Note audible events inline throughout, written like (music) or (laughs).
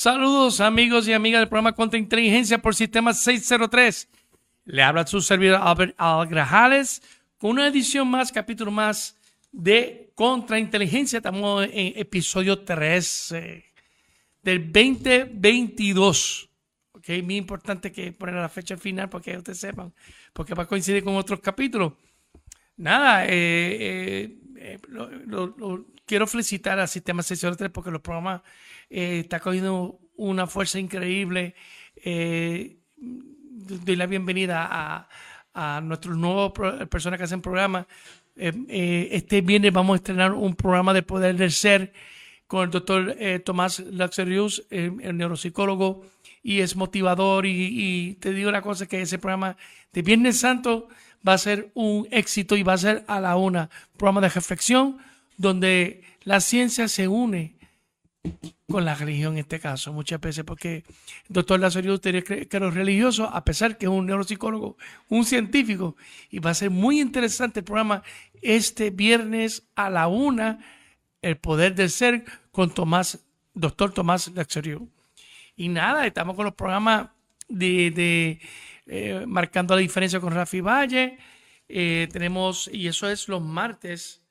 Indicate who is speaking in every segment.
Speaker 1: Saludos amigos y amigas del programa Contra Inteligencia por Sistema 603. Le habla su servidor Albert Algrajales con una edición más, capítulo más de Contrainteligencia. Estamos en episodio 3 del 2022. Ok, muy importante que poner la fecha final para que ustedes sepan, porque va a coincidir con otros capítulos. Nada, eh, eh, eh, quiero felicitar al Sistema 603 porque los programas eh, está cogiendo una fuerza increíble. Eh, doy la bienvenida a, a nuestros nuevos personas que hacen programas. Eh, este viernes vamos a estrenar un programa de Poder del Ser con el doctor Tomás Laxerius, el neuropsicólogo, y es motivador. Y, y, te digo una cosa, que ese programa de Viernes Santo va a ser un éxito y va a ser a la una, programa de reflexión donde la ciencia se une con la religión en este caso, muchas veces, porque el doctor Lazario cree que los religiosos, a pesar que es un neuropsicólogo, un científico, y va a ser muy interesante el programa este viernes a la una, El Poder del Ser, con Tomás, doctor Tomás Lazario. Y nada, estamos con los programas de, eh, marcando la diferencia con Rafi Valle. Eh, tenemos, y eso es los martes.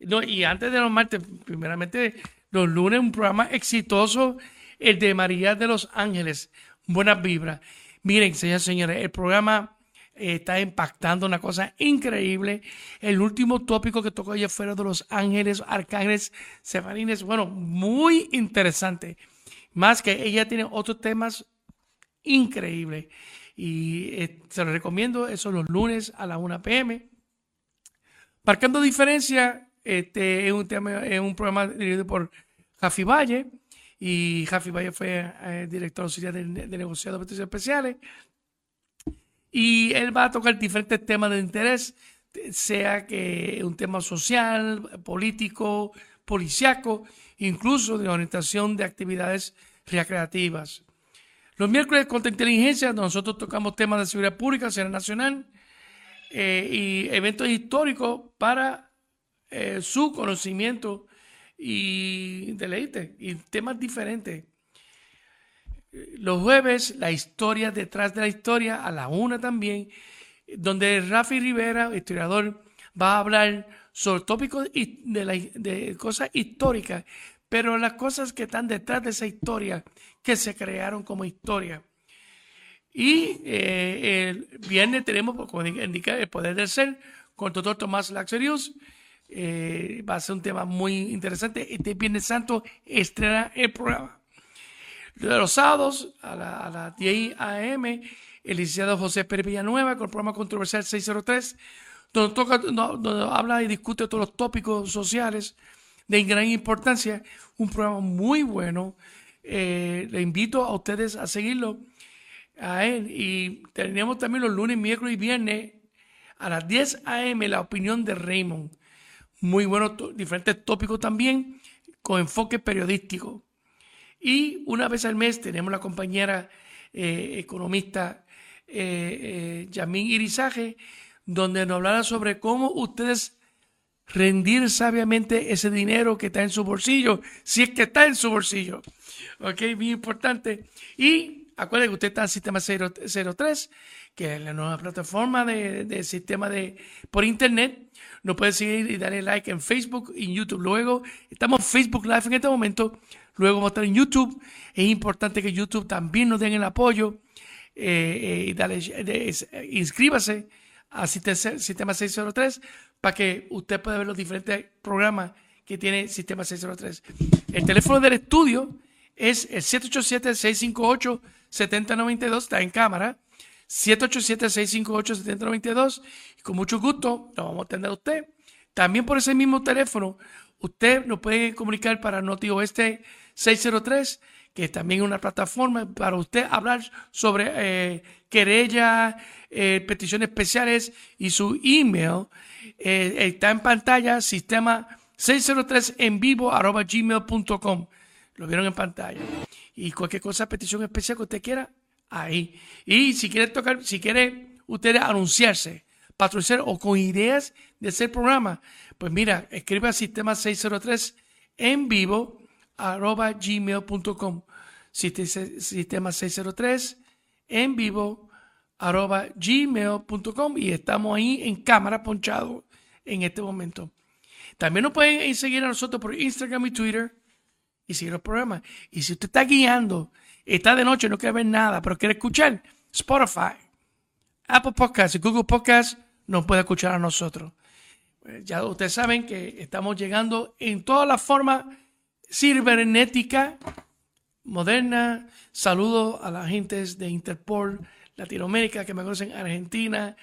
Speaker 1: No, y antes de los martes, primeramente los lunes, un programa exitoso, el de María de los Ángeles. Buenas vibras. Miren, señores, señores, el programa eh, está impactando una cosa increíble. El último tópico que tocó ayer fuera de los ángeles, arcángeles, sefanines. Bueno, muy interesante. Más que ella tiene otros temas increíbles. Y eh, se los recomiendo, eso los lunes a las 1 pm. Marcando diferencia, este es un, tema, es un programa dirigido por Jafi Valle y Jafi Valle fue eh, director de, de negociados de especiales y él va a tocar diferentes temas de interés, sea que un tema social, político, policiaco, incluso de orientación de actividades recreativas. Los miércoles contra inteligencia nosotros tocamos temas de seguridad pública, seguridad nacional eh, y eventos históricos para eh, su conocimiento y deleite y temas diferentes. Los jueves, la historia detrás de la historia, a la una también, donde Rafi Rivera, historiador, va a hablar sobre tópicos de, de cosas históricas, pero las cosas que están detrás de esa historia, que se crearon como historia. Y eh, el viernes tenemos, como indica, el poder del ser con el doctor Tomás Laxerius eh, va a ser un tema muy interesante. Este Viernes Santo estrena el programa. De los sábados a, las 10 a.m., el licenciado José Pérez Villanueva con el programa controversial 603, donde, toca, donde habla y discute todos los tópicos sociales de gran importancia. Un programa muy bueno. Eh, le invito a ustedes a seguirlo a él. Y tenemos también los lunes, miércoles y viernes a las 10 a.m. la opinión de Raymond muy buenos diferentes tópicos también con enfoque periodístico. Y una vez al mes tenemos la compañera eh, economista eh, eh, Yamín Irizaje, donde nos hablará sobre cómo ustedes rendir sabiamente ese dinero que está en su bolsillo, si es que está en su bolsillo. Ok, muy importante. Y acuérdense que usted está en Sistema 03, que es la nueva plataforma de, sistema de, por Internet nos puedes seguir y darle like en Facebook y en YouTube. Luego, estamos Facebook Live en este momento. Luego vamos a estar en YouTube. Es importante que YouTube también nos den el apoyo. Eh, eh, y inscríbase a Sistema 603 para que usted pueda ver los diferentes programas que tiene Sistema 603. El teléfono del estudio es el 787-658-7092, está en cámara. 787-658-7092. Y con mucho gusto lo vamos a atender a usted. También por ese mismo teléfono, usted nos puede comunicar para Noti Oeste 603, que también es una plataforma para usted hablar sobre eh, querella, eh, peticiones especiales y su email. Eh, está en pantalla, sistema 603 en vivo arroba gmail.com. Lo vieron en pantalla. Y cualquier cosa, petición especial que usted quiera, ahí. Y si quiere tocar, si quiere usted anunciarse, patrocinar o con ideas de hacer programa, pues mira, escribe al sistema 603 en vivo arroba gmail.com. sistema 603 en vivo arroba gmail.com y estamos ahí en cámara ponchado en este momento. También nos pueden seguir a nosotros por Instagram y Twitter y seguir los programas. Y si usted está guiando, está de noche, no quiere ver nada, pero quiere escuchar, Spotify, Apple Podcasts y Google Podcasts nos puede escuchar a nosotros. Pues ya ustedes saben que estamos llegando en todas las formas cibernética moderna. Saludo a la gente de Interpol Latinoamérica que me conocen, Argentina,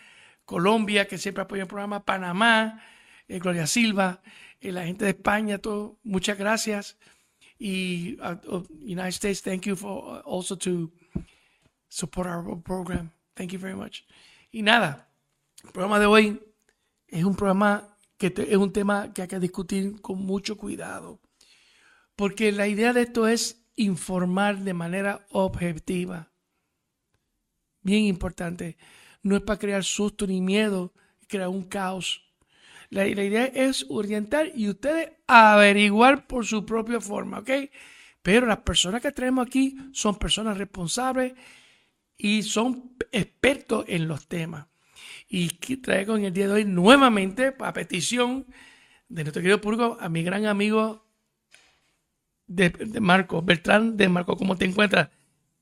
Speaker 1: Colombia, que siempre apoya el programa, Panamá, eh, Gloria Silva, eh, la gente de España, todo, muchas gracias. Y uh, United States, thank you for uh, also to support our program. Thank you very much. Y nada, el programa de hoy es un programa que es un tema que hay que discutir con mucho cuidado. Porque la idea de esto es informar de manera objetiva. Bien importante. No es para crear susto ni miedo, crear un caos. La, idea es orientar y ustedes averiguar por su propia forma, ¿ok? Pero las personas que tenemos aquí son personas responsables y son expertos en los temas. Y traigo en el día de hoy nuevamente, a petición de nuestro querido público, a mi gran amigo de, de Marco, Bertrán de Marco, ¿cómo te encuentras?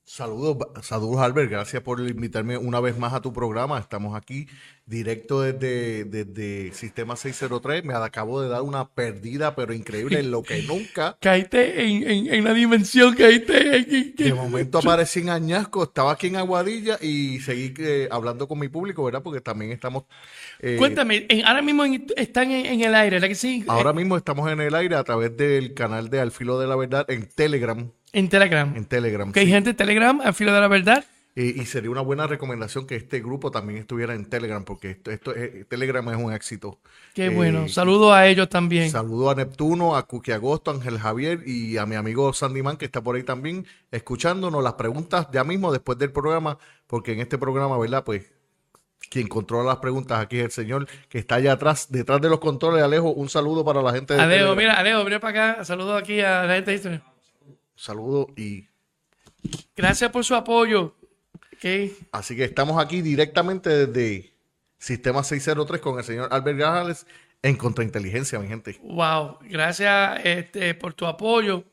Speaker 2: Saludos, saludos Albert, gracias por invitarme una vez más a tu programa. Estamos aquí directo desde, desde Sistema 603. Me acabo de dar una perdida, pero increíble, en lo que (laughs) nunca.
Speaker 1: Caíste en, en, en la dimensión, caíste.
Speaker 2: En, de momento aparecí en Añasco, estaba aquí en Aguadilla y seguí eh, hablando con mi público, ¿verdad? Porque también estamos.
Speaker 1: Eh, Cuéntame, ahora mismo están en, el aire, ¿verdad que sí?
Speaker 2: Ahora mismo estamos en el aire a través del canal de Alfilo de la Verdad en Telegram.
Speaker 1: En Telegram.
Speaker 2: En Telegram.
Speaker 1: Que hay gente en Telegram, al filo de la verdad.
Speaker 2: Y, y, sería una buena recomendación que este grupo también estuviera en Telegram, porque esto, esto es, Telegram es un éxito.
Speaker 1: Qué bueno. Saludo a ellos también.
Speaker 2: Saludo a Neptuno, a Cookie Agosto, a Ángel Javier y a mi amigo Sandy Man, que está por ahí también, escuchándonos las preguntas ya mismo después del programa, porque en este programa, ¿verdad? Pues quien controla las preguntas aquí es el señor que está allá atrás, detrás de los controles. Alejo, un saludo para la gente
Speaker 1: de Alejo, mira, Alejo, mira para acá. Saludo aquí a la gente de
Speaker 2: Saludo y...
Speaker 1: Gracias por su apoyo.
Speaker 2: Así que estamos aquí directamente desde Sistema 603 con el señor Albert Grajales en Contrainteligencia, mi gente.
Speaker 1: Wow, gracias este, por tu apoyo.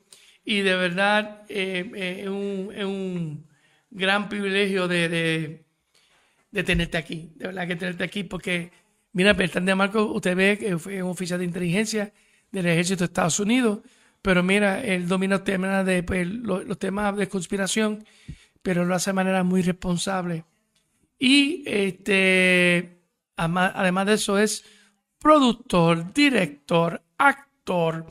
Speaker 1: Y de verdad eh, eh, es, un, es, un, gran privilegio de, de, de, tenerte aquí. De verdad que tenerte aquí porque, mira, Bertrand de Marco, usted ve que fue un oficial de inteligencia del ejército de Estados Unidos pero mira, él domina temas de, pues, los, temas de conspiración, pero lo hace de manera muy responsable. Y este, además de eso es productor, director, actor,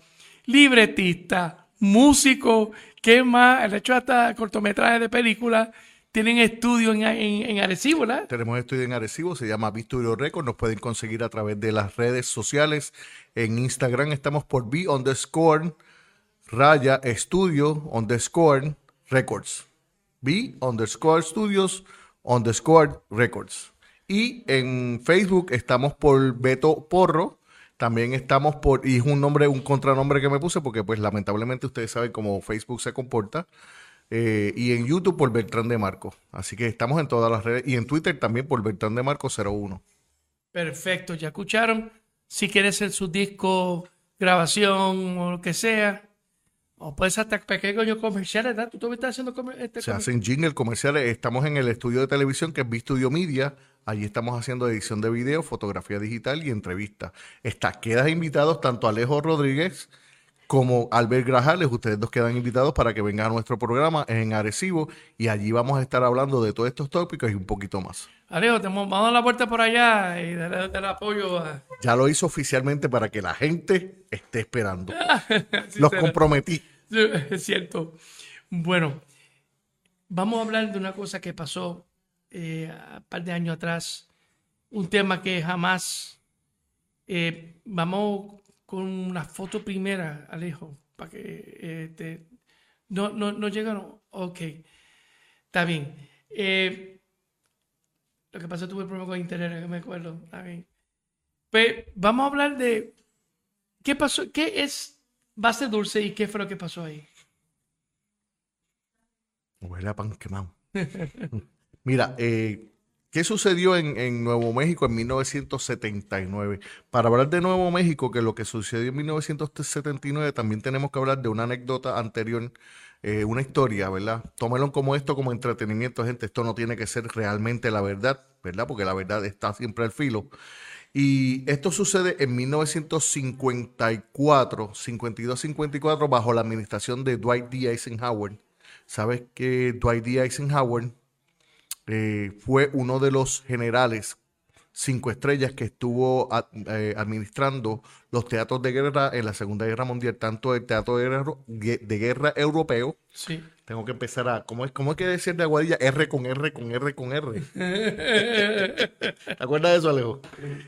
Speaker 1: libretista, músico, ¿qué más? El hecho hasta cortometrajes de películas. Tienen estudio en, en, Arecibo, ¿verdad?
Speaker 2: Tenemos estudio en Arecibo, se llama Visturio Record. Nos pueden conseguir a través de las redes sociales. En Instagram estamos por B underscore raya estudio underscore records. B underscore studios underscore records. Y en Facebook estamos por Beto Porro. También estamos por, y es un nombre, un contranombre que me puse porque pues lamentablemente ustedes saben cómo Facebook se comporta. Eh, y en YouTube por Bertrán de Marco. Así que estamos en todas las redes. Y en Twitter también por Bertrán de Marco 01.
Speaker 1: Perfecto, ya escucharon. Si quieres hacer su disco, grabación o lo que sea, o puedes hasta pequeños comerciales, ¿verdad? ¿Tú también estás haciendo
Speaker 2: este Se hacen jingle comerciales. Estamos en el estudio de televisión que es B-Studio Media. Allí estamos haciendo edición de video, fotografía digital y entrevistas. Está, quedas invitados tanto Alejo Rodríguez como Albert Grajales. Ustedes dos quedan invitados para que vengan a nuestro programa en Arecibo y allí vamos a estar hablando de todos estos tópicos y un poquito más.
Speaker 1: Alejo, te vamos a dar la puerta por allá y darle, el apoyo.
Speaker 2: Ya lo hizo oficialmente para que la gente esté esperando. (laughs) Los comprometí.
Speaker 1: Es cierto. Bueno, vamos a hablar de una cosa que pasó eh, un par de años atrás. Un tema que jamás. Eh, vamos con una foto primera, Alejo, para que eh, no, no, no llegaron. Ok, está bien. lo que pasó tuve problema con internet, que me acuerdo. Está bien. Pues vamos a hablar de qué pasó, qué es base dulce y qué fue lo que pasó ahí.
Speaker 2: Huele a pan quemado. (laughs) Mira, eh, ¿qué sucedió en, Nuevo México en 1979? Para hablar de Nuevo México, que lo que sucedió en 1979, también tenemos que hablar de una anécdota anterior, eh, una historia, ¿verdad? Tómelo como esto, como entretenimiento, gente. Esto no tiene que ser realmente la verdad, ¿verdad? Porque la verdad está siempre al filo. Y esto sucede en 1954, 52-54, bajo la administración de Dwight D. Eisenhower. Sabes que Dwight D. Eisenhower eh, fue uno de los generales cinco estrellas que estuvo a- eh, administrando los teatros de guerra en la Segunda Guerra Mundial, tanto el teatro de guerra, de guerra europeo.
Speaker 1: Sí.
Speaker 2: Tengo que empezar a, ¿cómo es, cómo es que decir de Aguadilla? R con R con R con R. (laughs) ¿Te acuerdas de eso, Alejo?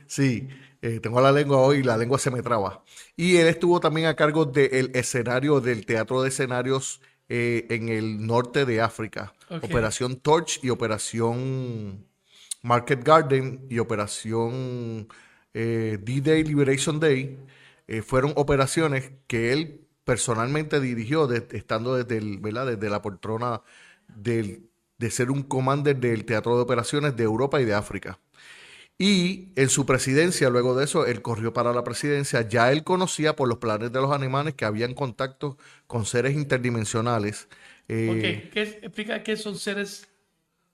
Speaker 2: Sí, eh, tengo la lengua hoy, la lengua se me traba. Y él estuvo también a cargo del escenario, del teatro de escenarios eh, en el norte de África. Operación Torch y Operación Market Garden y Operación eh, D-Day Liberation Day eh, fueron operaciones que él personalmente dirigió de- estando desde, el, ¿verdad? desde la poltrona del- de ser un commander del Teatro de Operaciones de Europa y de África. Y en su presidencia, luego de eso, él corrió para la presidencia. Ya él conocía por los planes de los animales que habían contacto con seres interdimensionales. eh,
Speaker 1: Ok, ¿qué explica qué son seres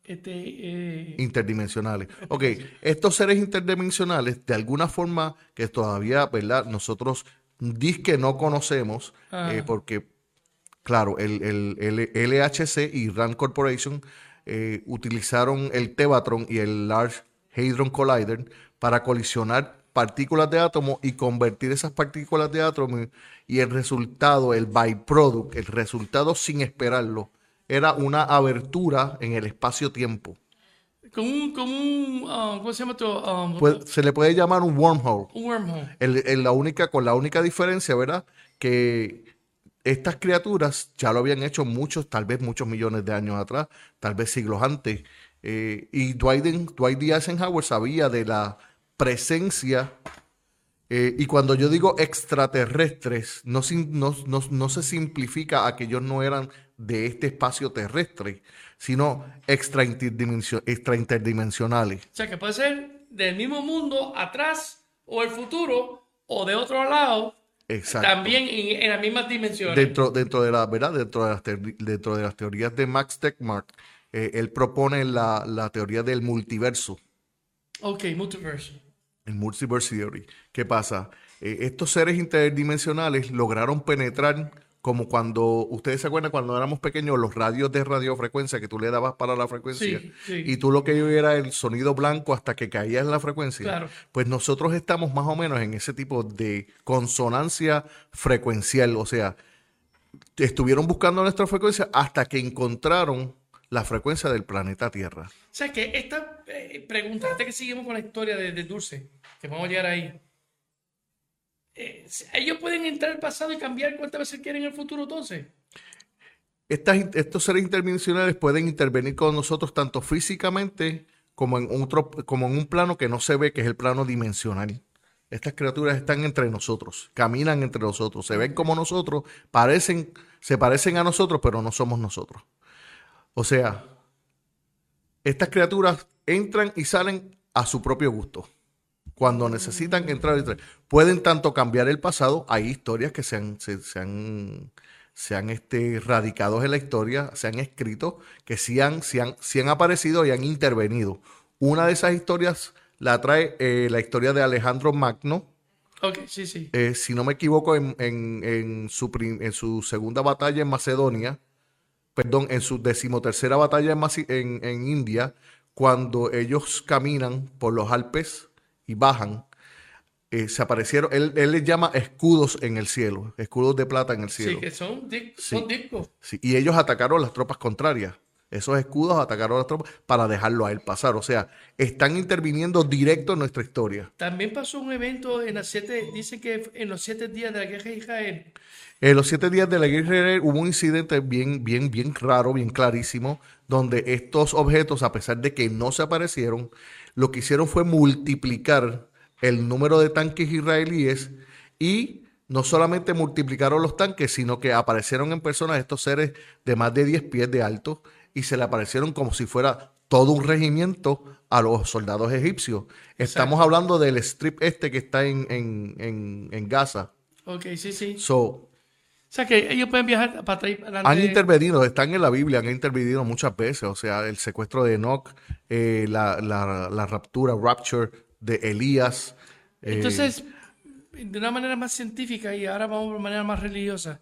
Speaker 1: este, eh,
Speaker 2: interdimensionales. Ok, estos seres interdimensionales, de alguna forma que todavía, ¿verdad? Nosotros que no conocemos, eh, porque, claro, el, el- el LHC y RAND Corporation utilizaron el Tevatron y el Large Hadron Collider para colisionar partículas de átomo y convertir esas partículas de átomo y el resultado, el byproduct, el resultado sin esperarlo, era una abertura en el espacio-tiempo.
Speaker 1: como un, como un ah, ¿cómo se llama esto? Ah,
Speaker 2: Pues, se le puede llamar un wormhole.
Speaker 1: un wormhole.
Speaker 2: El- el- la única, con la única diferencia, ¿verdad? Que estas criaturas ya lo habían hecho muchos, tal vez muchos millones de años atrás, tal vez siglos antes. Eh, y Dwight, Dwight D. Eisenhower sabía de la presencia. eh, y cuando yo digo extraterrestres, no, no- no- no se simplifica a que ellos no eran de este espacio terrestre, sino extra interdimension- extra interdimensionales.
Speaker 1: O sea, que puede ser del mismo mundo atrás o el futuro o de otro lado,
Speaker 2: Exacto.
Speaker 1: también en, en las mismas dimensiones.
Speaker 2: Dentro, dentro de la verdad, dentro de las, dentro de las teorías de Max Tegmark, eh, él propone la, la teoría del multiverso,
Speaker 1: Ok, multiverse.
Speaker 2: el multiverse theory. ¿Qué pasa? Eh, estos seres interdimensionales lograron penetrar como cuando, ustedes se acuerdan cuando éramos pequeños, los radios de radiofrecuencia que tú le dabas para la frecuencia
Speaker 1: Sí, sí.
Speaker 2: y tú lo que era el sonido blanco hasta que caías en la frecuencia.
Speaker 1: Claro.
Speaker 2: Pues nosotros estamos más o menos en ese tipo de consonancia frecuencial, o sea, estuvieron buscando nuestra frecuencia hasta que encontraron la frecuencia del planeta Tierra.
Speaker 1: O sea, que esta eh, pregunta, antes que seguimos con la historia de, de Dulce, que vamos a llegar ahí. eh, ellos pueden entrar al pasado y cambiar cuántas veces quieren en el futuro, entonces.
Speaker 2: Estas estos seres interdimensionales pueden intervenir con nosotros tanto físicamente como en, otro, como en un plano que no se ve, que es el plano dimensional. Estas criaturas están entre nosotros, caminan entre nosotros, se ven como nosotros, parecen, se parecen a nosotros, pero no somos nosotros. O sea, estas criaturas entran y salen a su propio gusto. Cuando necesitan entrar y entrar. Pueden tanto cambiar el pasado, hay historias que se han, se, se han, se han este, radicados en la historia, se han escrito, que sí han, sí han, sí han aparecido y han intervenido. Una de esas historias la trae eh, la historia de Alejandro Magno,
Speaker 1: Ok, sí, sí.
Speaker 2: eh, si no me equivoco, en, en- en su, en su segunda batalla en Macedonia, perdón, en su decimotercera batalla en, Maci- en- en India, cuando ellos caminan por los Alpes y bajan, eh, se aparecieron, él, él les llama escudos en el cielo, escudos de plata en el
Speaker 1: Sí,
Speaker 2: cielo.
Speaker 1: que son, di-
Speaker 2: Sí.
Speaker 1: son discos.
Speaker 2: Sí, y ellos atacaron las tropas contrarias. Esos escudos atacaron a las tropas para dejarlo a él pasar. O sea, están interviniendo directo en nuestra historia.
Speaker 1: También pasó un evento en las siete, dicen que en los siete días de la guerra de Israel.
Speaker 2: En los siete días de la guerra de Israel hubo un incidente bien, bien, bien raro, bien clarísimo, donde estos objetos, a pesar de que no se aparecieron, lo que hicieron fue multiplicar el número de tanques israelíes y no solamente multiplicaron los tanques, sino que aparecieron en personas estos seres de más de 10 pies de alto y se le aparecieron como si fuera todo un regimiento a los soldados egipcios. Estamos hablando del strip este que está en, en, en, en Gaza.
Speaker 1: Ok, sí, sí.
Speaker 2: So,
Speaker 1: O sea que ellos pueden viajar para atrás para
Speaker 2: han intervenido, están en la Biblia, han intervenido muchas veces. O sea, el secuestro de Enoch, eh, la, la- la raptura, rapture de Elías. eh,
Speaker 1: Entonces, de una manera más científica y ahora vamos de manera más religiosa,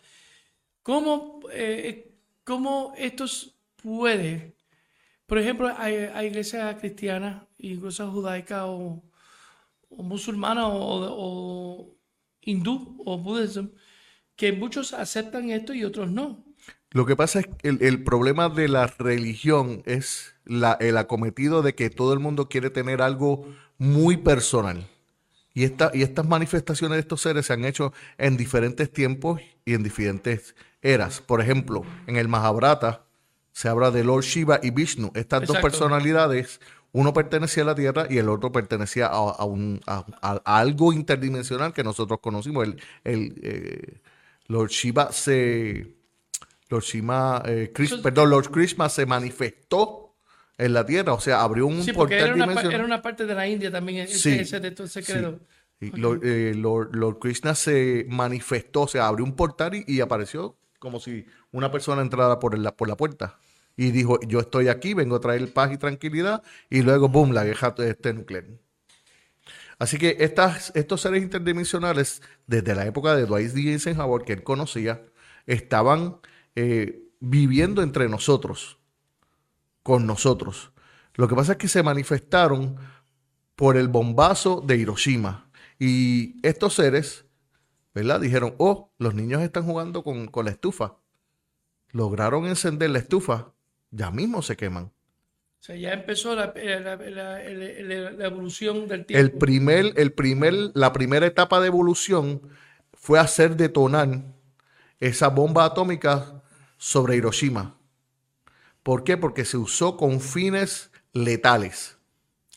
Speaker 1: ¿cómo, eh, cómo esto puede, por ejemplo, hay, iglesias cristianas, incluso judaicas o, o musulmanas o, o hindú o budismo, que muchos aceptan esto y otros no.
Speaker 2: Lo que pasa es que el, el problema de la religión es la, el acometido de que todo el mundo quiere tener algo muy personal. Y, esta, y estas manifestaciones de estos seres se han hecho en diferentes tiempos y en diferentes eras. Por ejemplo, en el Mahabharata se habla de Lord Shiva y Vishnu. Estas dos personalidades, uno pertenecía a la Tierra y el otro pertenecía a, a un- a- algo interdimensional que nosotros conocimos. El, el, eh, Lord Shiva se... Lord Shiva, eh, Chris- perdón, Lord Krishna se manifestó en la Tierra, o sea, abrió un
Speaker 1: Sí,
Speaker 2: portal
Speaker 1: era una,
Speaker 2: dimensional.
Speaker 1: era una parte de la India también, ese,
Speaker 2: Sí,
Speaker 1: ese, de todo ese
Speaker 2: sí. Lord, eh, Lord- Lord Krishna se manifestó, o sea, abrió un portal y, y apareció como si una persona entrara por la, por la puerta. Y dijo, yo estoy aquí, vengo a traer paz y tranquilidad. Y luego, boom, la guerra este nuclear. Así que estas, estos seres interdimensionales, desde la época de Dwight D. Eisenhower, que él conocía, estaban eh, viviendo entre nosotros, con nosotros. Lo que pasa es que se manifestaron por el bombazo de Hiroshima. Y estos seres, ¿verdad? Dijeron, oh, los niños están jugando con, con la estufa. Lograron encender la estufa, ya mismo se queman.
Speaker 1: O sea, ya empezó la, la- la- la- la- la evolución del
Speaker 2: El
Speaker 1: tiempo.
Speaker 2: primer, el primer, la primera etapa de evolución fue hacer detonar esa bomba atómica sobre Hiroshima. ¿Por qué? Porque se usó con fines letales.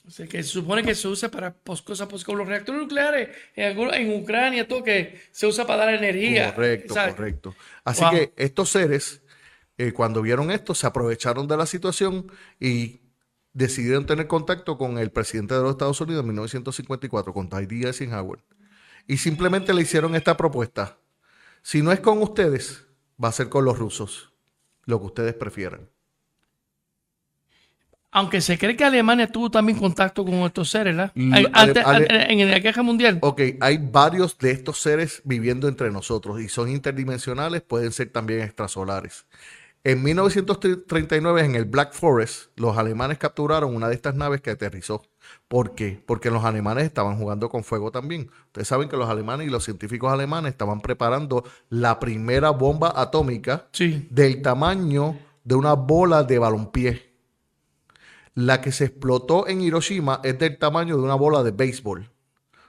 Speaker 1: O sea, que se supone que se usa para pos- cosas pues, como los reactores nucleares en, Ucrania, todo que se usa para dar energía.
Speaker 2: Correcto,
Speaker 1: ¿sabes?
Speaker 2: correcto. Así
Speaker 1: Wow.
Speaker 2: que estos seres, eh, cuando vieron esto, se aprovecharon de la situación y decidieron tener contacto con el presidente de los Estados Unidos en 1954, con Dwight. Eisenhower. Y simplemente le hicieron esta propuesta. Si no es con ustedes, va a ser con los rusos. Lo que ustedes prefieran.
Speaker 1: Aunque se cree que Alemania tuvo también contacto con estos seres, ¿verdad? Ay,
Speaker 2: Ale-
Speaker 1: antes-
Speaker 2: Ale-
Speaker 1: an- en la guerra mundial.
Speaker 2: Ok, hay varios de estos seres viviendo entre nosotros y son interdimensionales, pueden ser también extrasolares. En 1939, en el Black Forest, los alemanes capturaron una de estas naves que aterrizó. ¿Por qué? Porque los alemanes estaban jugando con fuego también. Ustedes saben que los alemanes y los científicos alemanes estaban preparando la primera bomba atómica
Speaker 1: Sí.
Speaker 2: del tamaño de una bola de balompié. La que se explotó en Hiroshima es del tamaño de una bola de béisbol.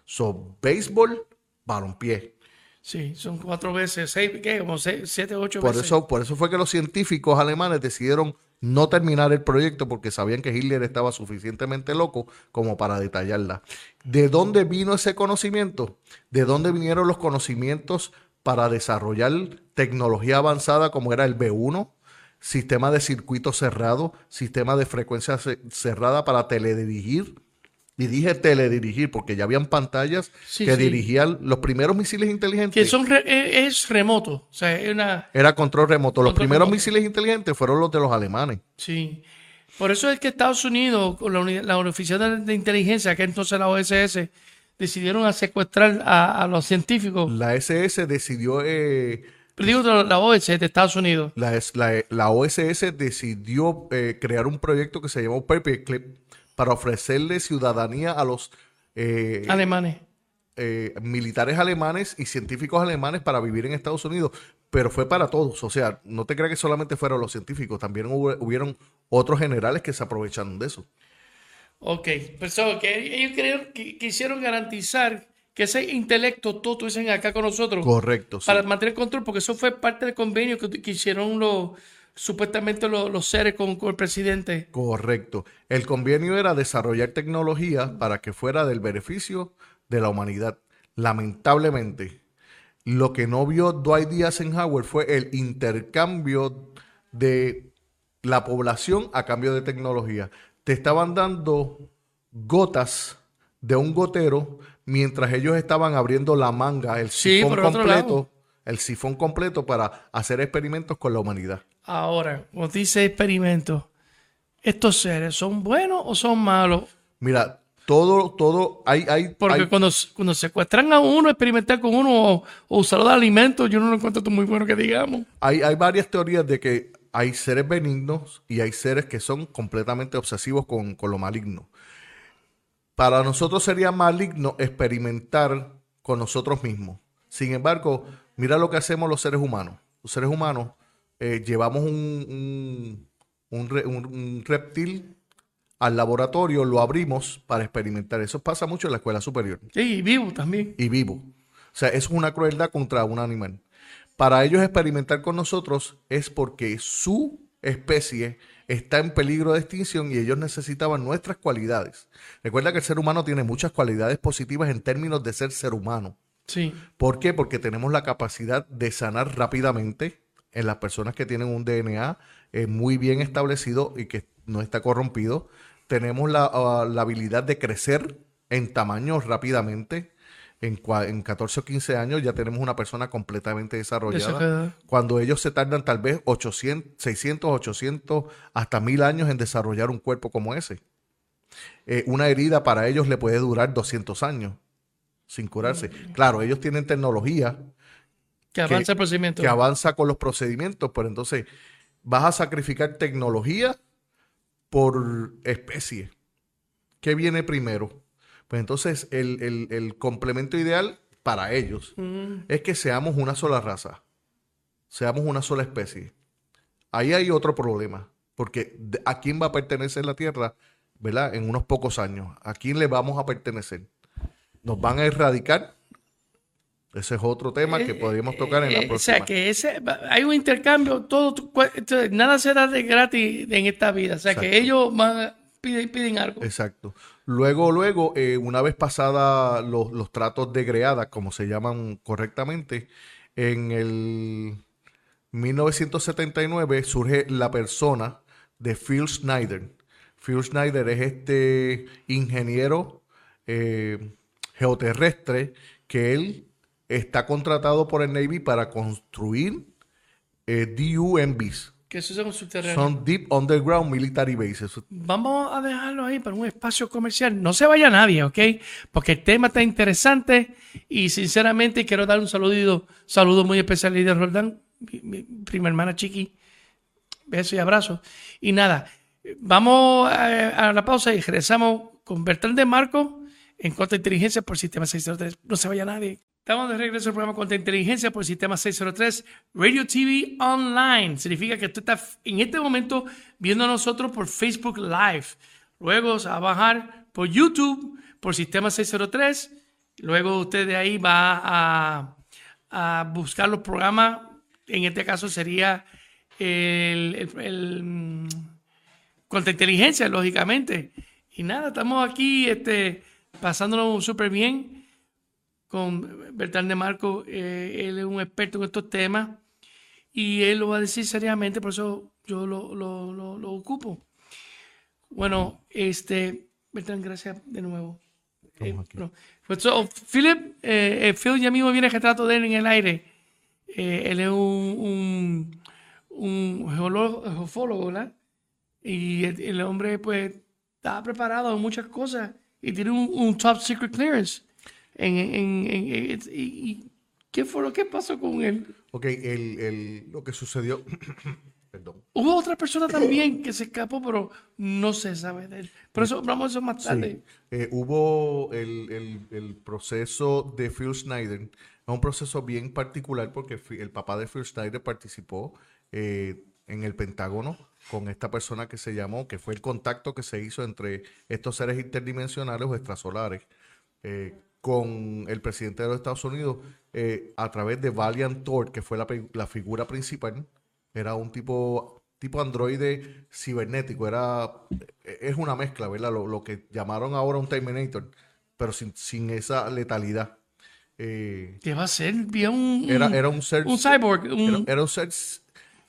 Speaker 2: So, béisbol, balompié.
Speaker 1: Sí, son cuatro veces, seis, ¿qué? Como seis, siete, ocho
Speaker 2: Por
Speaker 1: veces.
Speaker 2: eso, por eso fue que los científicos alemanes decidieron no terminar el proyecto porque sabían que Hitler estaba suficientemente loco como para detallarla. ¿De dónde vino ese conocimiento? ¿De dónde vinieron los conocimientos para desarrollar tecnología avanzada como era el B1? Sistema de circuito cerrado, sistema de frecuencia ce- cerrada para teledirigir. Y dije teledirigir porque ya habían pantallas
Speaker 1: Sí,
Speaker 2: que
Speaker 1: sí.
Speaker 2: dirigían los primeros misiles inteligentes.
Speaker 1: Que son re- e- es remoto. O sea, es una.
Speaker 2: Era control remoto. Los primeros
Speaker 1: remoto.
Speaker 2: misiles inteligentes fueron los de los alemanes.
Speaker 1: Sí. Por eso es que Estados Unidos, con la, la Oficina de, de Inteligencia, que entonces la OSS, decidieron a secuestrar a, a los científicos.
Speaker 2: La SS decidió, eh,
Speaker 1: digo la OSS de Estados Unidos.
Speaker 2: la, la- la OSS decidió eh, crear un proyecto que se llamó Paperclip para ofrecerle ciudadanía a los eh,
Speaker 1: Alemanes.
Speaker 2: eh, militares alemanes y científicos alemanes para vivir en Estados Unidos, pero fue para todos. O sea, no te creas que solamente fueron los científicos, también hubo- hubieron otros generales que se aprovecharon de eso.
Speaker 1: Ok. Pues que ellos creyeron, que quisieron garantizar que ese intelecto todo estuviesen acá con nosotros.
Speaker 2: Correcto. sí.
Speaker 1: para mantener control, porque eso fue parte del convenio que, que hicieron los supuestamente los, los seres con, con el presidente.
Speaker 2: Correcto. El convenio era desarrollar tecnología para que fuera del beneficio de la humanidad. Lamentablemente, Lo que no vio Dwight D. Eisenhower fue el intercambio de la población a cambio de tecnología. Te estaban dando gotas de un gotero mientras ellos estaban abriendo la manga, el
Speaker 1: Sí,
Speaker 2: sifón completo, el sifón completo para hacer experimentos con la humanidad.
Speaker 1: Ahora, como dice experimento, ¿estos seres son buenos o son malos?
Speaker 2: Mira, todo, todo, hay, hay,
Speaker 1: Porque
Speaker 2: hay-
Speaker 1: cuando, cuando secuestran a uno, experimentar con uno o, o usarlo de alimento, yo no lo encuentro muy bueno que digamos.
Speaker 2: Hay, hay varias teorías de que hay seres benignos y hay seres que son completamente obsesivos con, con lo maligno. Para nosotros sería maligno experimentar con nosotros mismos. Sin embargo, mira lo que hacemos los seres humanos. Los seres humanos eh, llevamos un, un- un re- un- un reptil al laboratorio, lo abrimos para experimentar. Eso pasa mucho en la escuela superior
Speaker 1: Sí, y vivo también.
Speaker 2: y vivo. O sea, es una crueldad contra un animal. Para ellos experimentar con nosotros es porque su especie está en peligro de extinción y ellos necesitaban nuestras cualidades. Recuerda que el ser humano tiene muchas cualidades positivas en términos de ser ser humano.
Speaker 1: Sí.
Speaker 2: ¿Por qué? Porque tenemos la capacidad de sanar rápidamente en las personas que tienen un DNA eh, muy bien establecido y que no está corrompido. Tenemos la, ah, la habilidad de crecer en tamaño rápidamente. En, en 14 o 15 años ya tenemos una persona completamente desarrollada.
Speaker 1: Desarrollada.
Speaker 2: Cuando ellos se tardan tal vez 800, 600, 800, hasta 1000 años en desarrollar un cuerpo como ese. Eh, una herida para ellos le puede durar 200 años sin curarse. Claro, ellos tienen tecnología
Speaker 1: Que avanza el procedimiento.
Speaker 2: que avanza con los procedimientos, pero entonces vas a sacrificar tecnología por especie. ¿Qué viene primero? Pues entonces el, el- el complemento ideal para ellos
Speaker 1: Mm,
Speaker 2: es que seamos una sola raza, seamos una sola especie. Ahí hay otro problema, porque ¿a quién va a pertenecer la Tierra, verdad? En unos pocos años, ¿a quién le vamos a pertenecer? ¿Nos van a erradicar? Ese es otro tema que podríamos tocar en la
Speaker 1: Eh,
Speaker 2: próxima.
Speaker 1: O sea, que ese, hay un intercambio, todo, nada se da de gratis en esta vida. O sea, que ellos van piden, piden algo.
Speaker 2: Exacto. Luego, luego, eh, una vez pasada los, los tratos de greada, como se llaman correctamente, en el 1979 surge la persona de Phil Schneider. Phil Schneider es este ingeniero eh, geoterrestre que él está contratado por el Navy para construir eh, DUMBs.
Speaker 1: Que eso son subterráneos.
Speaker 2: Son Deep Underground Military Bases.
Speaker 1: Vamos a dejarlo ahí para un espacio comercial. No se vaya nadie, ¿ok? Porque el tema está interesante y sinceramente quiero dar un saludito, saludo muy especial a Lidia Roldán, mi, mi prima hermana Chiqui. Besos y abrazos. Y nada, vamos a, a la pausa y regresamos con Bertrand de Marco en Contra Inteligencia por Sistema 603. No se vaya nadie. Estamos de regreso al programa Contra Inteligencia por Sistema 603 Radio TV Online. Significa que tú estás en este momento viendo a nosotros por Facebook Live. Luego a bajar por YouTube por Sistema 603. Luego usted de ahí va a, buscar los programas. En este caso sería el, el- el, mm, inteligencia, lógicamente. Y nada, estamos aquí este, pasándolo súper bien con Bertrand de Marco. eh, él es un experto en estos temas y él lo va a decir seriamente, por eso yo lo, lo- lo- lo ocupo. Bueno, este, Bertrand, gracias de nuevo. Eh, bueno, pues, so, Philip, eh, eh, Phil ya mismo viene el retrato de él en el aire. Eh, él es un, un, un geólogo, geofólogo, ¿verdad? Y el, el hombre, pues, está preparado en muchas cosas y tiene un, un top secret clearance. En, en, en- y, ¿Qué fue lo que pasó con él?
Speaker 2: Ok, el, el- lo que sucedió. (coughs) Perdón.
Speaker 1: Hubo otra persona también que se escapó, pero no se sabe de él. Por eso hablamos de eso más tarde.
Speaker 2: Sí. Eh, hubo el, el- el proceso de Phil Schneider. Es un proceso bien particular porque el papá de Phil Schneider participó eh, en el Pentágono con esta persona que se llamó, que fue el contacto que se hizo entre estos seres interdimensionales o extrasolares eh, con el presidente de los Estados Unidos eh, a través de Valiant Thor, que fue la, la figura principal. Era un tipo, tipo androide cibernético. Era, eh, es una mezcla, ¿verdad? Lo, lo que llamaron ahora un Terminator, pero sin, sin esa letalidad. eh,
Speaker 1: ¿Qué va a ser? Bien un,
Speaker 2: era, era un ser...
Speaker 1: un cyborg.
Speaker 2: Era,
Speaker 1: Un,
Speaker 2: era un ser,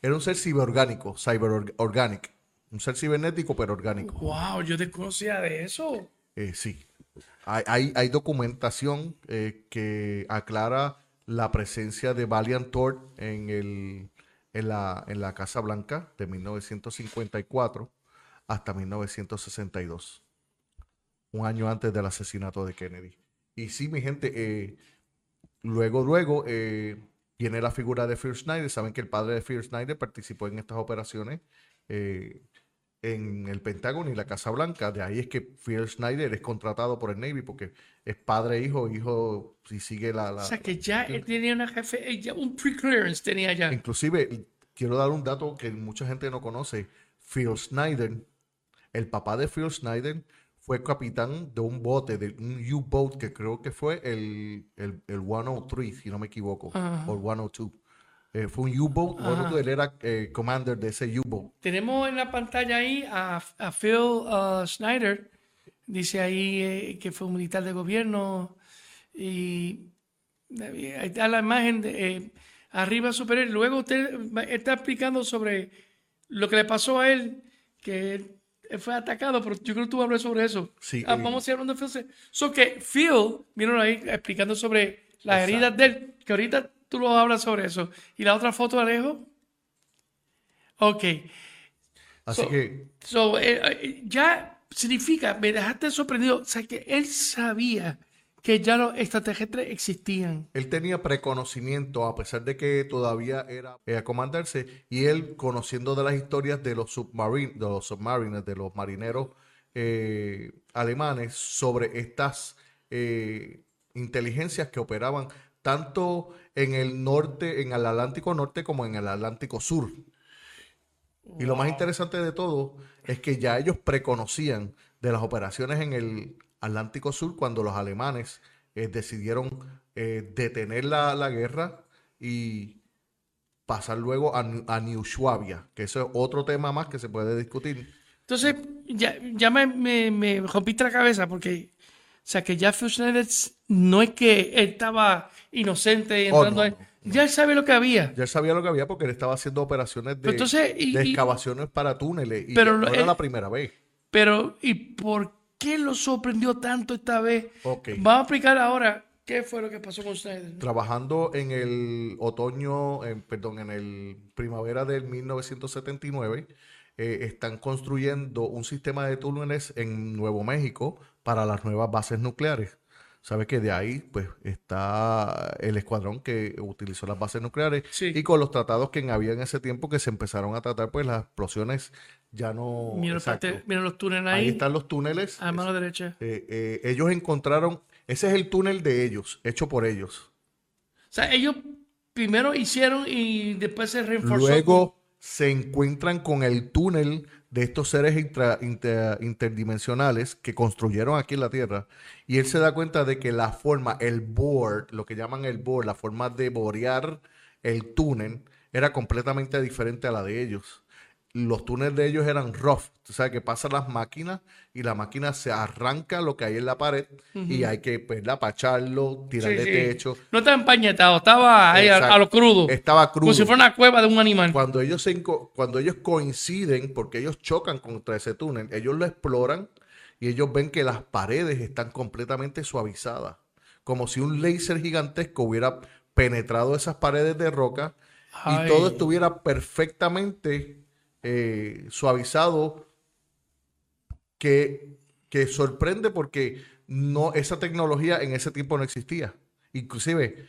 Speaker 2: era un ser ciberorgánico, cyberorganic. Un ser cibernético, pero orgánico.
Speaker 1: wow, yo desconocía de eso.
Speaker 2: Eh, sí. Hay, hay, documentación eh, que aclara la presencia de Valiant Thor en, el, en, la, en la Casa Blanca de 1954 hasta 1962. Un año antes del asesinato de Kennedy. Y sí, mi gente, eh, luego, luego eh, viene la figura de Phil Schneider. Saben que el padre de Phil Schneider participó en estas operaciones. eh, en el Pentágono y la Casa Blanca. De ahí es que Phil Schneider es contratado por el Navy porque es padre, hijo, hijo, si sigue la... la-
Speaker 1: O sea, que ya él tenía una jefe, eh, ya un pre-clearance tenía ya.
Speaker 2: Inclusive, quiero dar un dato que mucha gente no conoce. Phil Schneider, el papá de Phil Schneider, fue capitán de un bote, de un U-boat que creo que fue el, el, el 103, si no me equivoco,
Speaker 1: Ajá.
Speaker 2: o el 102. Eh, fue un U-boat. 102, él era eh, commander de ese U-boat.
Speaker 1: Tenemos en la pantalla ahí a, a Phil uh, Schneider. Dice ahí eh, que fue un militar de gobierno. Y ahí está la imagen de, eh, arriba superior. Luego usted está explicando sobre lo que le pasó a él, que fue atacado, pero yo creo que tú hablas sobre eso.
Speaker 2: Sí,
Speaker 1: Ah,
Speaker 2: eh.
Speaker 1: vamos a ir hablando de Phil. So que Phil, miren ahí explicando sobre las
Speaker 2: Exacto.
Speaker 1: heridas de él, que ahorita tú lo hablas sobre eso. ¿Y la otra foto, Alejo? Ok.
Speaker 2: Así
Speaker 1: So-
Speaker 2: que
Speaker 1: So, eh, eh, ya significa, me dejaste sorprendido, o sea, que él sabía que ya los extraterrestres existían.
Speaker 2: Él tenía preconocimiento, a pesar de que todavía era eh, a comandarse, y él conociendo de las historias de los submarines, de los submariners, de los marineros eh, alemanes, sobre estas eh, inteligencias que operaban tanto en el norte, en el Atlántico Norte, como en el Atlántico Sur. Y lo más interesante de todo es que ya ellos preconocían de las operaciones en el Atlántico Sur cuando los alemanes eh, decidieron eh, detener la, la guerra y pasar luego a, a New Schwabia, que eso es otro tema más que se puede discutir.
Speaker 1: Entonces, ya, ya me, me, me rompiste la cabeza porque, o sea, que ya Schneider no es que él estaba inocente
Speaker 2: Oh,
Speaker 1: entrando
Speaker 2: no,
Speaker 1: ahí.
Speaker 2: no,
Speaker 1: ya él sabe lo que había.
Speaker 2: Ya él sabía lo que había porque él estaba haciendo operaciones de,
Speaker 1: Pero entonces, y-
Speaker 2: de
Speaker 1: y-
Speaker 2: excavaciones para túneles y
Speaker 1: Pero
Speaker 2: no era
Speaker 1: él-
Speaker 2: la primera vez.
Speaker 1: Pero, ¿y por qué lo sorprendió tanto esta vez?
Speaker 2: Ok.
Speaker 1: Vamos a explicar ahora qué fue lo que pasó con Schneider.
Speaker 2: trabajando en el otoño, en- perdón, en el primavera del 1979, eh, están construyendo un sistema de túneles en Nuevo México para las nuevas bases nucleares. Sabe que de ahí, pues, está el escuadrón que utilizó las bases nucleares
Speaker 1: Sí.
Speaker 2: y con los tratados que había en ese tiempo que se empezaron a tratar, pues, las explosiones ya no.
Speaker 1: Mira, parte- mira los túneles
Speaker 2: Ahí
Speaker 1: ahí,
Speaker 2: están los túneles.
Speaker 1: a mano derecha.
Speaker 2: Eh, eh, ellos encontraron, ese es el túnel de ellos, hecho por ellos.
Speaker 1: O sea, ellos primero hicieron y después se reforzó.
Speaker 2: Luego se encuentran con el túnel de estos seres intra- inter- interdimensionales que construyeron aquí en la Tierra. Y él se da cuenta de que la forma, el board, lo que llaman el board, la forma de borear el túnel, era completamente diferente a la de ellos. Los túneles de ellos eran rough. O sea, que pasan las máquinas y la máquina se arranca lo que hay en la pared y hay que pues, apacharlo,
Speaker 1: Sí,
Speaker 2: tirarle
Speaker 1: sí.
Speaker 2: techo.
Speaker 1: No estaba empañetado, estaba ahí a, a lo crudo.
Speaker 2: Estaba crudo.
Speaker 1: Como si fuera una cueva de un animal.
Speaker 2: Cuando ellos, se cuando ellos coinciden, porque ellos chocan contra ese túnel, ellos lo exploran y ellos ven que las paredes están completamente suavizadas. Como si un láser gigantesco hubiera penetrado esas paredes de roca
Speaker 1: Ay.
Speaker 2: y todo estuviera perfectamente eh, suavizado que, que sorprende porque no, esa tecnología en ese tiempo no existía. Inclusive,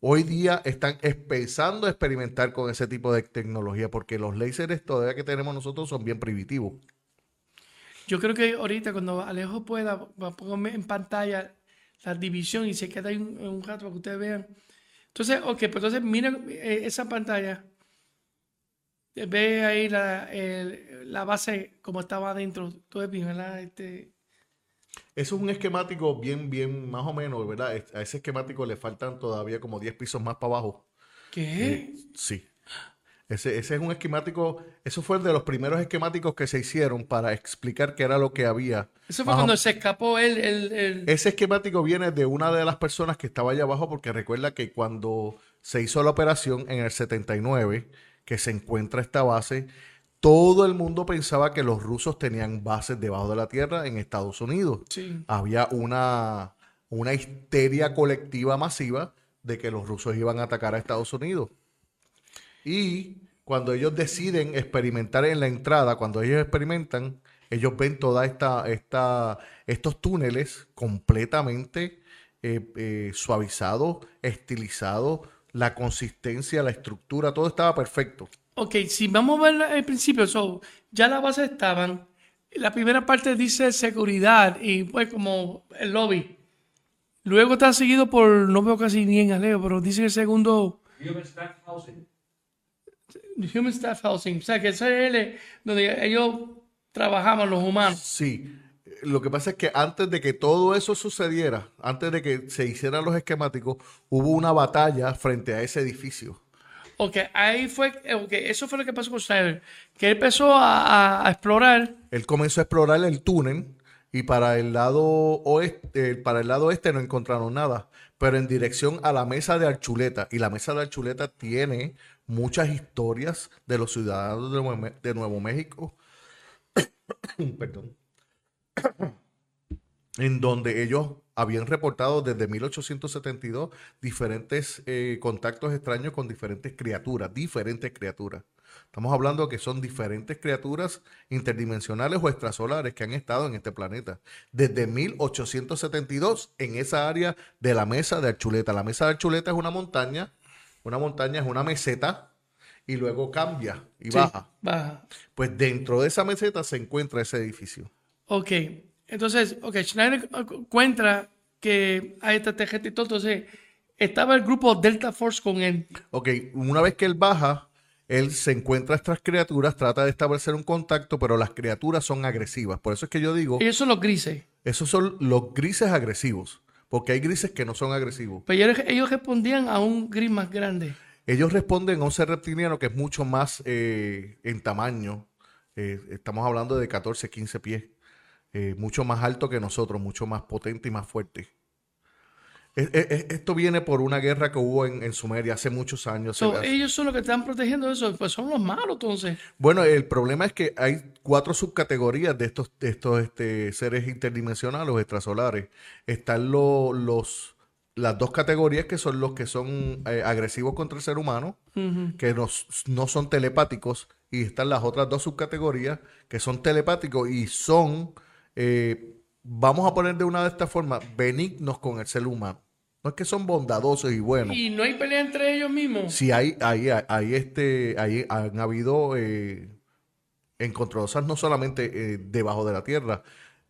Speaker 2: hoy día están empezando a experimentar con ese tipo de tecnología porque los láseres todavía que tenemos nosotros son bien primitivos.
Speaker 1: Yo creo que ahorita cuando Alejo pueda, ponerme en pantalla la división y se queda ahí un, un rato para que ustedes vean. Entonces, ok, pues entonces miren eh, esa pantalla. Eh, Ve ahí la, el- la base como estaba adentro. Tú ves bien, ¿verdad? Este,
Speaker 2: Eso es un esquemático bien, bien, más o menos, ¿verdad? Es- A ese esquemático le faltan todavía como 10 pisos más para abajo.
Speaker 1: ¿Qué?
Speaker 2: Sí. Ese, ese es un esquemático, eso fue de los primeros esquemáticos que se hicieron para explicar qué era lo que había.
Speaker 1: Eso fue cuando se escapó él. el, el-
Speaker 2: Ese esquemático viene de una de las personas que estaba allá abajo, porque recuerda que cuando se hizo la operación en el 79, que se encuentra esta base, todo el mundo pensaba que los rusos tenían bases debajo de la tierra en Estados Unidos.
Speaker 1: Sí.
Speaker 2: Había una, una histeria colectiva masiva de que los rusos iban a atacar a Estados Unidos. Y cuando ellos deciden experimentar en la entrada, cuando ellos experimentan, ellos ven toda esta, esta, estos túneles completamente eh, eh, suavizados, estilizados, la consistencia, la estructura, todo estaba perfecto.
Speaker 1: Ok, si vamos a ver al principio, so, ya las bases estaban. La primera parte dice seguridad y pues como el lobby. Luego está seguido por, no veo casi ni en aleo, pero dice el segundo
Speaker 3: Human staff housing.
Speaker 1: Human Staff Housing. O sea, que ese es el- donde ellos trabajaban, los humanos.
Speaker 2: Sí, lo que pasa es que antes de que todo eso sucediera, antes de que se hicieran los esquemáticos, hubo una batalla frente a ese edificio.
Speaker 1: Ok, ahí fue, ok, eso fue lo que pasó con Snyder. Que él empezó a, a- a explorar.
Speaker 2: Él comenzó a explorar el túnel y para el lado oeste, eh, para el lado este no encontraron nada, pero en dirección a la mesa de Archuleta. Y la mesa de Archuleta tiene muchas historias de los ciudadanos de Nuevo, Me- de Nuevo México. (coughs) Perdón. (coughs) en donde ellos habían reportado desde 1872 diferentes eh, contactos extraños con diferentes criaturas, diferentes criaturas. Estamos hablando que son diferentes criaturas interdimensionales o extrasolares que han estado en este planeta. Desde 1872 en esa área de la mesa de Archuleta. La mesa de Archuleta es una montaña, una montaña es una meseta y luego cambia y
Speaker 1: Sí,
Speaker 2: baja.
Speaker 1: baja.
Speaker 2: Pues dentro de esa meseta se encuentra ese edificio.
Speaker 1: Ok, entonces, ok, Schneider cu- encuentra que hay esta gente y todo. Entonces, estaba el grupo Delta Force con él.
Speaker 2: Ok, una vez que él baja, él se encuentra a estas criaturas, trata de establecer un contacto, pero las criaturas son agresivas. Por eso es que yo digo,
Speaker 1: Ellos son los grises.
Speaker 2: esos son los grises agresivos, porque hay grises que no son agresivos.
Speaker 1: Pero ellos, ellos respondían a un gris más grande.
Speaker 2: Ellos responden a un ser reptiliano que es mucho más eh, en tamaño. Eh, estamos hablando de 14, 15 pies. Eh, mucho más alto que nosotros, mucho más potente y más fuerte. Es- es- es- esto viene por una guerra que hubo en, en Sumeria hace muchos años.
Speaker 1: So, ellos son los que están protegiendo eso. Pues son los malos, entonces.
Speaker 2: Bueno, el problema es que hay cuatro subcategorías de estos, de estos este, seres interdimensionales o extrasolares. Están lo- los, las dos categorías que son los que son eh, agresivos contra el ser humano, que nos- no son telepáticos, y están las otras dos subcategorías que son telepáticos y son, eh, vamos a poner de una de estas formas, benignos con el ser humano. No es que son bondadosos y buenos.
Speaker 1: Y no hay pelea entre ellos mismos.
Speaker 2: Sí, hay, hay, hay, este, hay, han habido eh, no solamente eh, debajo de la Tierra,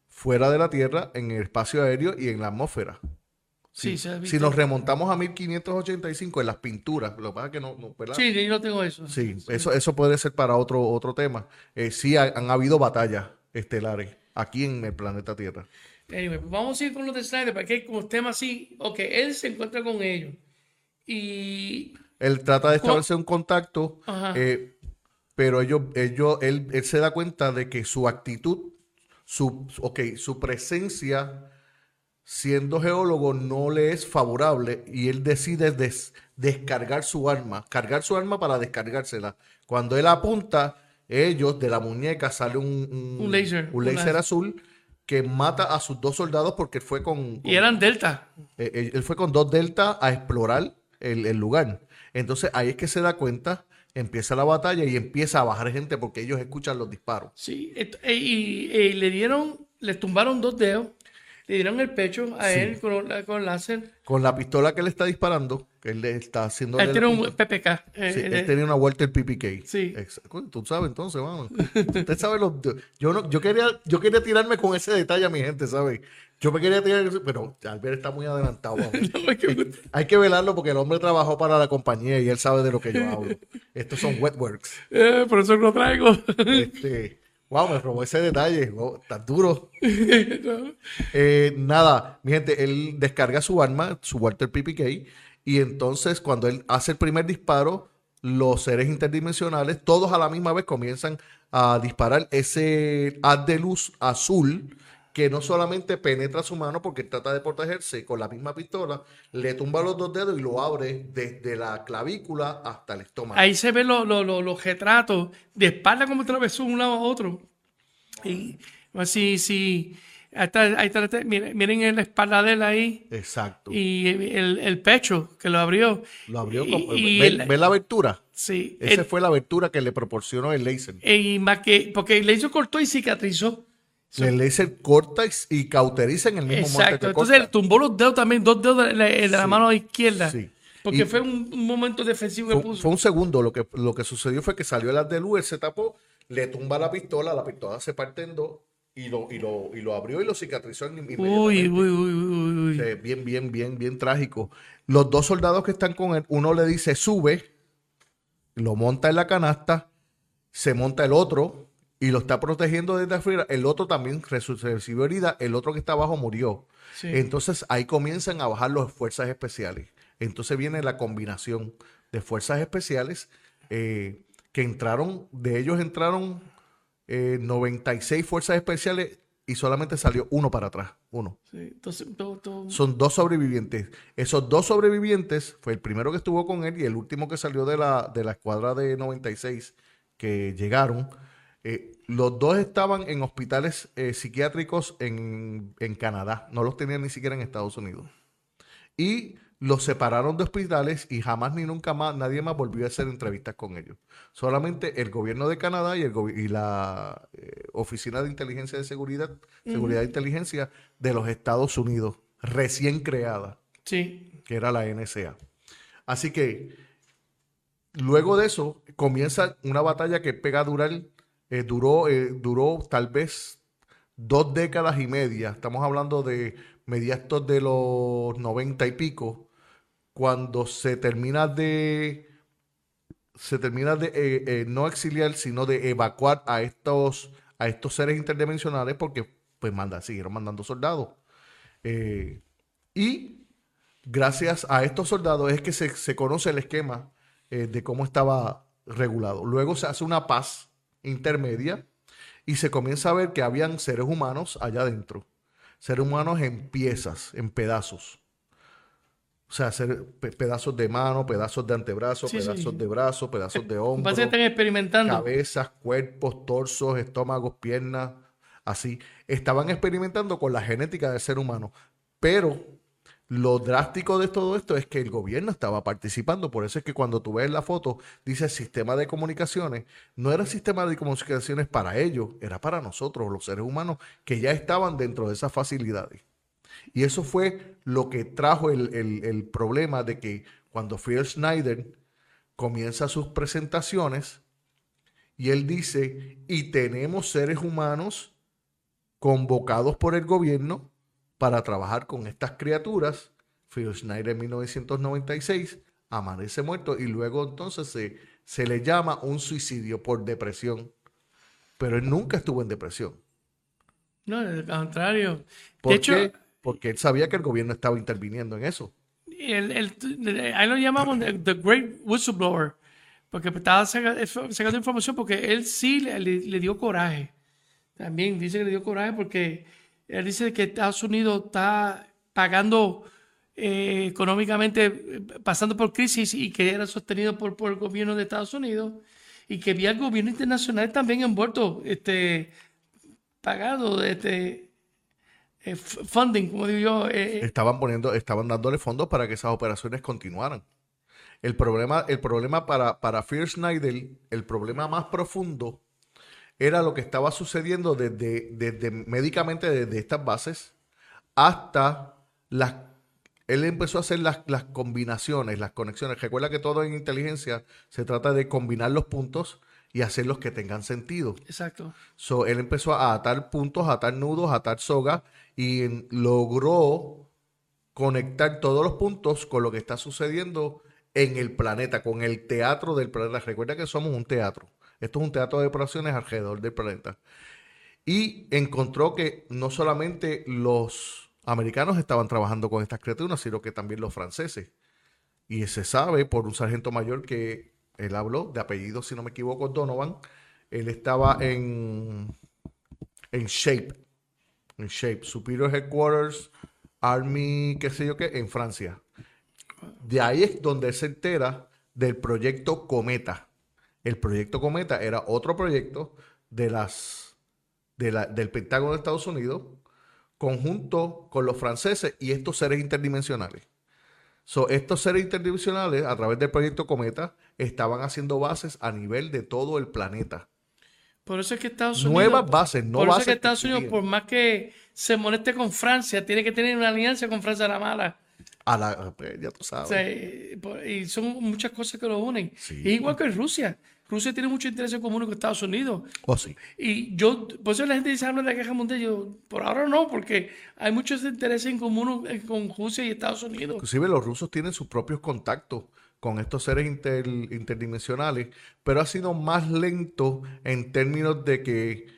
Speaker 2: fuera de la Tierra, en el espacio aéreo y en la atmósfera.
Speaker 1: Sí, ha
Speaker 2: Si nos remontamos a 1585 en las pinturas, lo que pasa es que no, no, ¿verdad?
Speaker 1: Sí, yo no tengo eso.
Speaker 2: Sí, eso, eso puede ser para otro, otro tema. Eh, sí, ha- han habido batallas estelares aquí en el planeta Tierra.
Speaker 1: Anyway, vamos a ir con los de Snyder, porque hay como tema así. Ok, él se encuentra con ellos. Y.
Speaker 2: Él trata de establecer un contacto, eh, pero ellos, ellos, él, él se da cuenta de que su actitud, su, ok, su presencia siendo geólogo no le es favorable y él decide des- descargar su arma, cargar su arma para descargársela. Cuando él apunta, ellos de la muñeca sale un,
Speaker 1: Un
Speaker 2: un
Speaker 1: un
Speaker 2: láser
Speaker 1: láser.
Speaker 2: azul que mata a sus dos soldados porque él fue con,
Speaker 1: Y eran Delta.
Speaker 2: eh, él, él fue con dos Delta a explorar el, el lugar. Entonces ahí es que se da cuenta, empieza la batalla y empieza a bajar gente porque ellos escuchan los disparos.
Speaker 1: Sí. et- e- Y, y le dieron. Le tumbaron dos dedos. Le dieron el pecho a
Speaker 2: Sí.
Speaker 1: él con, con láser.
Speaker 2: Con la pistola que le está disparando, él está haciendo...
Speaker 1: Él tiene un PPK. eh,
Speaker 2: Sí,
Speaker 1: eh,
Speaker 2: él tenía una Walter PPK.
Speaker 1: Sí.
Speaker 2: Exacto. Tú sabes entonces, mano. Usted sabe los... Yo, no, yo, quería, yo quería tirarme con ese detalle a mi gente, ¿sabe? Yo me quería tirar... Pero Albert está muy adelantado. vamos. (laughs)
Speaker 1: no, que-
Speaker 2: Hay que velarlo porque el hombre trabajó para la compañía y él sabe de lo que yo hablo. Estos son wetworks.
Speaker 1: eh, por eso lo traigo.
Speaker 2: Este, wow, me robó ese detalle. Wow, tan duro. (laughs) Eh, nada, mi gente, él descarga su arma, su Walter PPK, y entonces cuando él hace el primer disparo, los seres interdimensionales, todos a la misma vez comienzan a disparar ese haz de luz azul que no solamente penetra su mano porque trata de protegerse con la misma pistola, le tumba los dos dedos y lo abre desde la clavícula hasta el estómago.
Speaker 1: Ahí se ven los, los, los, retratos de espalda como atravesó de un lado a otro. Y así, sí. Ahí está, ahí está, miren, miren la espalda de él ahí.
Speaker 2: Exacto.
Speaker 1: Y el, el pecho que lo abrió.
Speaker 2: Lo abrió. Como, ¿Ven, la abertura?
Speaker 1: Sí.
Speaker 2: Esa fue la abertura que le proporcionó el láser.
Speaker 1: Y más que, porque el láser cortó y cicatrizó.
Speaker 2: El láser corta y cauteriza en el mismo
Speaker 1: Exacto. momento que Entonces corta. tumbó los dedos también, dos dedos de la, de la
Speaker 2: Sí.
Speaker 1: mano izquierda.
Speaker 2: Sí.
Speaker 1: Porque
Speaker 2: Y-
Speaker 1: fue un, un momento defensivo que
Speaker 2: Fue,
Speaker 1: puso.
Speaker 2: fue un segundo. Lo que, lo que sucedió fue que salió el haz de luz, él se tapó, le tumba la pistola, la pistola se parte en dos y lo, y lo, y lo abrió y lo cicatrizó en-
Speaker 1: uy, uy, uy, uy, uy.
Speaker 2: Bien, bien, bien, bien trágico. Los dos soldados que están con él, uno le dice sube, lo monta en la canasta, se monta el otro y lo está protegiendo desde afuera. El otro también recibió herida, el otro que está abajo murió.
Speaker 1: Sí.
Speaker 2: Entonces ahí comienzan a bajar las fuerzas especiales. Entonces viene la combinación de fuerzas especiales eh, que entraron, de ellos entraron eh, 96 fuerzas especiales y solamente salió uno para atrás, uno.
Speaker 1: Sí, Entonces, todo, todo-
Speaker 2: Son dos sobrevivientes. Esos dos sobrevivientes fue el primero que estuvo con él y el último que salió de la, de la escuadra de 96 que llegaron. Eh, los dos estaban en hospitales eh, psiquiátricos en, en Canadá. No los tenían ni siquiera en Estados Unidos. Y los separaron de hospitales y jamás ni nunca más nadie más volvió a hacer entrevistas con ellos. Solamente el gobierno de Canadá y, el y la eh, Oficina de Inteligencia de Seguridad, Seguridad de Inteligencia de los Estados Unidos, recién creada,
Speaker 1: sí.
Speaker 2: que era la NSA. Así que luego de eso comienza una batalla que pega a durar, eh, duró, eh, duró tal vez dos décadas y media. Estamos hablando de mediados de los noventa y pico, cuando se termina de se termina de eh, eh, no exiliar, sino de evacuar a estos a estos seres interdimensionales porque pues manda, siguieron mandando soldados. Eh, y gracias a estos soldados es que se, se conoce el esquema de cómo estaba regulado. Luego se hace una paz intermedia y se comienza a ver que habían seres humanos allá adentro. Seres humanos en piezas, en pedazos. O sea, pe- pedazos de mano, pedazos de antebrazo,
Speaker 1: Sí, sí.
Speaker 2: pedazos de brazo, pedazos de (laughs) hombro
Speaker 1: Parece que están experimentando.
Speaker 2: cabezas, cuerpos, torsos, estómagos, piernas, así. Estaban experimentando con la genética del ser humano. Pero lo drástico de todo esto es que el gobierno estaba participando. Por eso es que cuando tú ves la foto, dice sistema de comunicaciones. No era sistema de comunicaciones para ellos, era para nosotros, los seres humanos, que ya estaban dentro de esas facilidades. Y eso fue lo que trajo el, el- el problema de que cuando Phil Schneider comienza sus presentaciones y él dice, y tenemos seres humanos convocados por el gobierno para trabajar con estas criaturas. Phil Schneider en 1996 amanece muerto y luego entonces se, se le llama un suicidio por depresión. Pero él nunca estuvo en depresión.
Speaker 1: No, al contrario.
Speaker 2: ¿Por
Speaker 1: de hecho,
Speaker 2: qué? Porque él sabía que el gobierno estaba interviniendo en eso.
Speaker 1: el, el- ahí lo llamamos the, Great Whistleblower, porque estaba saca- sacando información porque él sí le, le- dio coraje. También dice que le dio coraje porque él dice que Estados Unidos está pagando eh, económicamente, pasando por crisis y que era sostenido por, por el gobierno de Estados Unidos y que había el gobierno internacional también envuelto, este, pagado, este, eh, funding, como digo yo, eh,
Speaker 2: Estaban poniendo, estaban dándole fondos para que esas operaciones continuaran. El problema, el problema para, para Phil Schneider, el problema más profundo era lo que estaba sucediendo desde, desde médicamente desde estas bases hasta las él empezó a hacer las, las combinaciones, las conexiones. Recuerda que todo en inteligencia se trata de combinar los puntos y hacerlos que tengan sentido.
Speaker 1: exacto.
Speaker 2: So, él empezó a atar puntos, a atar nudos, a atar sogas y logró conectar todos los puntos con lo que está sucediendo en el planeta, con el teatro del planeta. Recuerda que somos un teatro. Esto es un teatro de operaciones alrededor del planeta. Y encontró que no solamente los americanos estaban trabajando con estas criaturas, sino que también los franceses. Y se sabe por un sargento mayor que él habló de apellido, si no me equivoco, Donovan. Él estaba en, en Shape, en Shape, Superior Headquarters, Army, qué sé yo qué, en Francia. De ahí es donde él se entera del proyecto Cometa. El proyecto Cometa era otro proyecto de las, de la- del Pentágono de Estados Unidos, conjunto con los franceses y estos seres interdimensionales. So, estos seres interdimensionales, a través del proyecto Cometa, estaban haciendo bases a nivel de todo el planeta.
Speaker 1: Por eso es que Estados Unidos.
Speaker 2: Nuevas bases, no
Speaker 1: por eso es
Speaker 2: bases
Speaker 1: que
Speaker 2: que
Speaker 1: Estados Unidos, por más que se moleste con Francia, tiene que tener una alianza con Francia a la mala.
Speaker 2: A la, pues, ya tú
Speaker 1: O
Speaker 2: sabes.
Speaker 1: sea, y son muchas cosas que lo unen.
Speaker 2: Sí.
Speaker 1: Es igual que Rusia. Rusia tiene mucho interés en común con Estados Unidos.
Speaker 2: Oh, sí.
Speaker 1: Y yo, por eso la gente dice, habla de la guerra mundial. Yo, por ahora no, porque hay muchos intereses en común eh, con Rusia y Estados Unidos.
Speaker 2: Inclusive los rusos tienen sus propios contactos con estos seres inter- interdimensionales, pero ha sido más lento en términos de que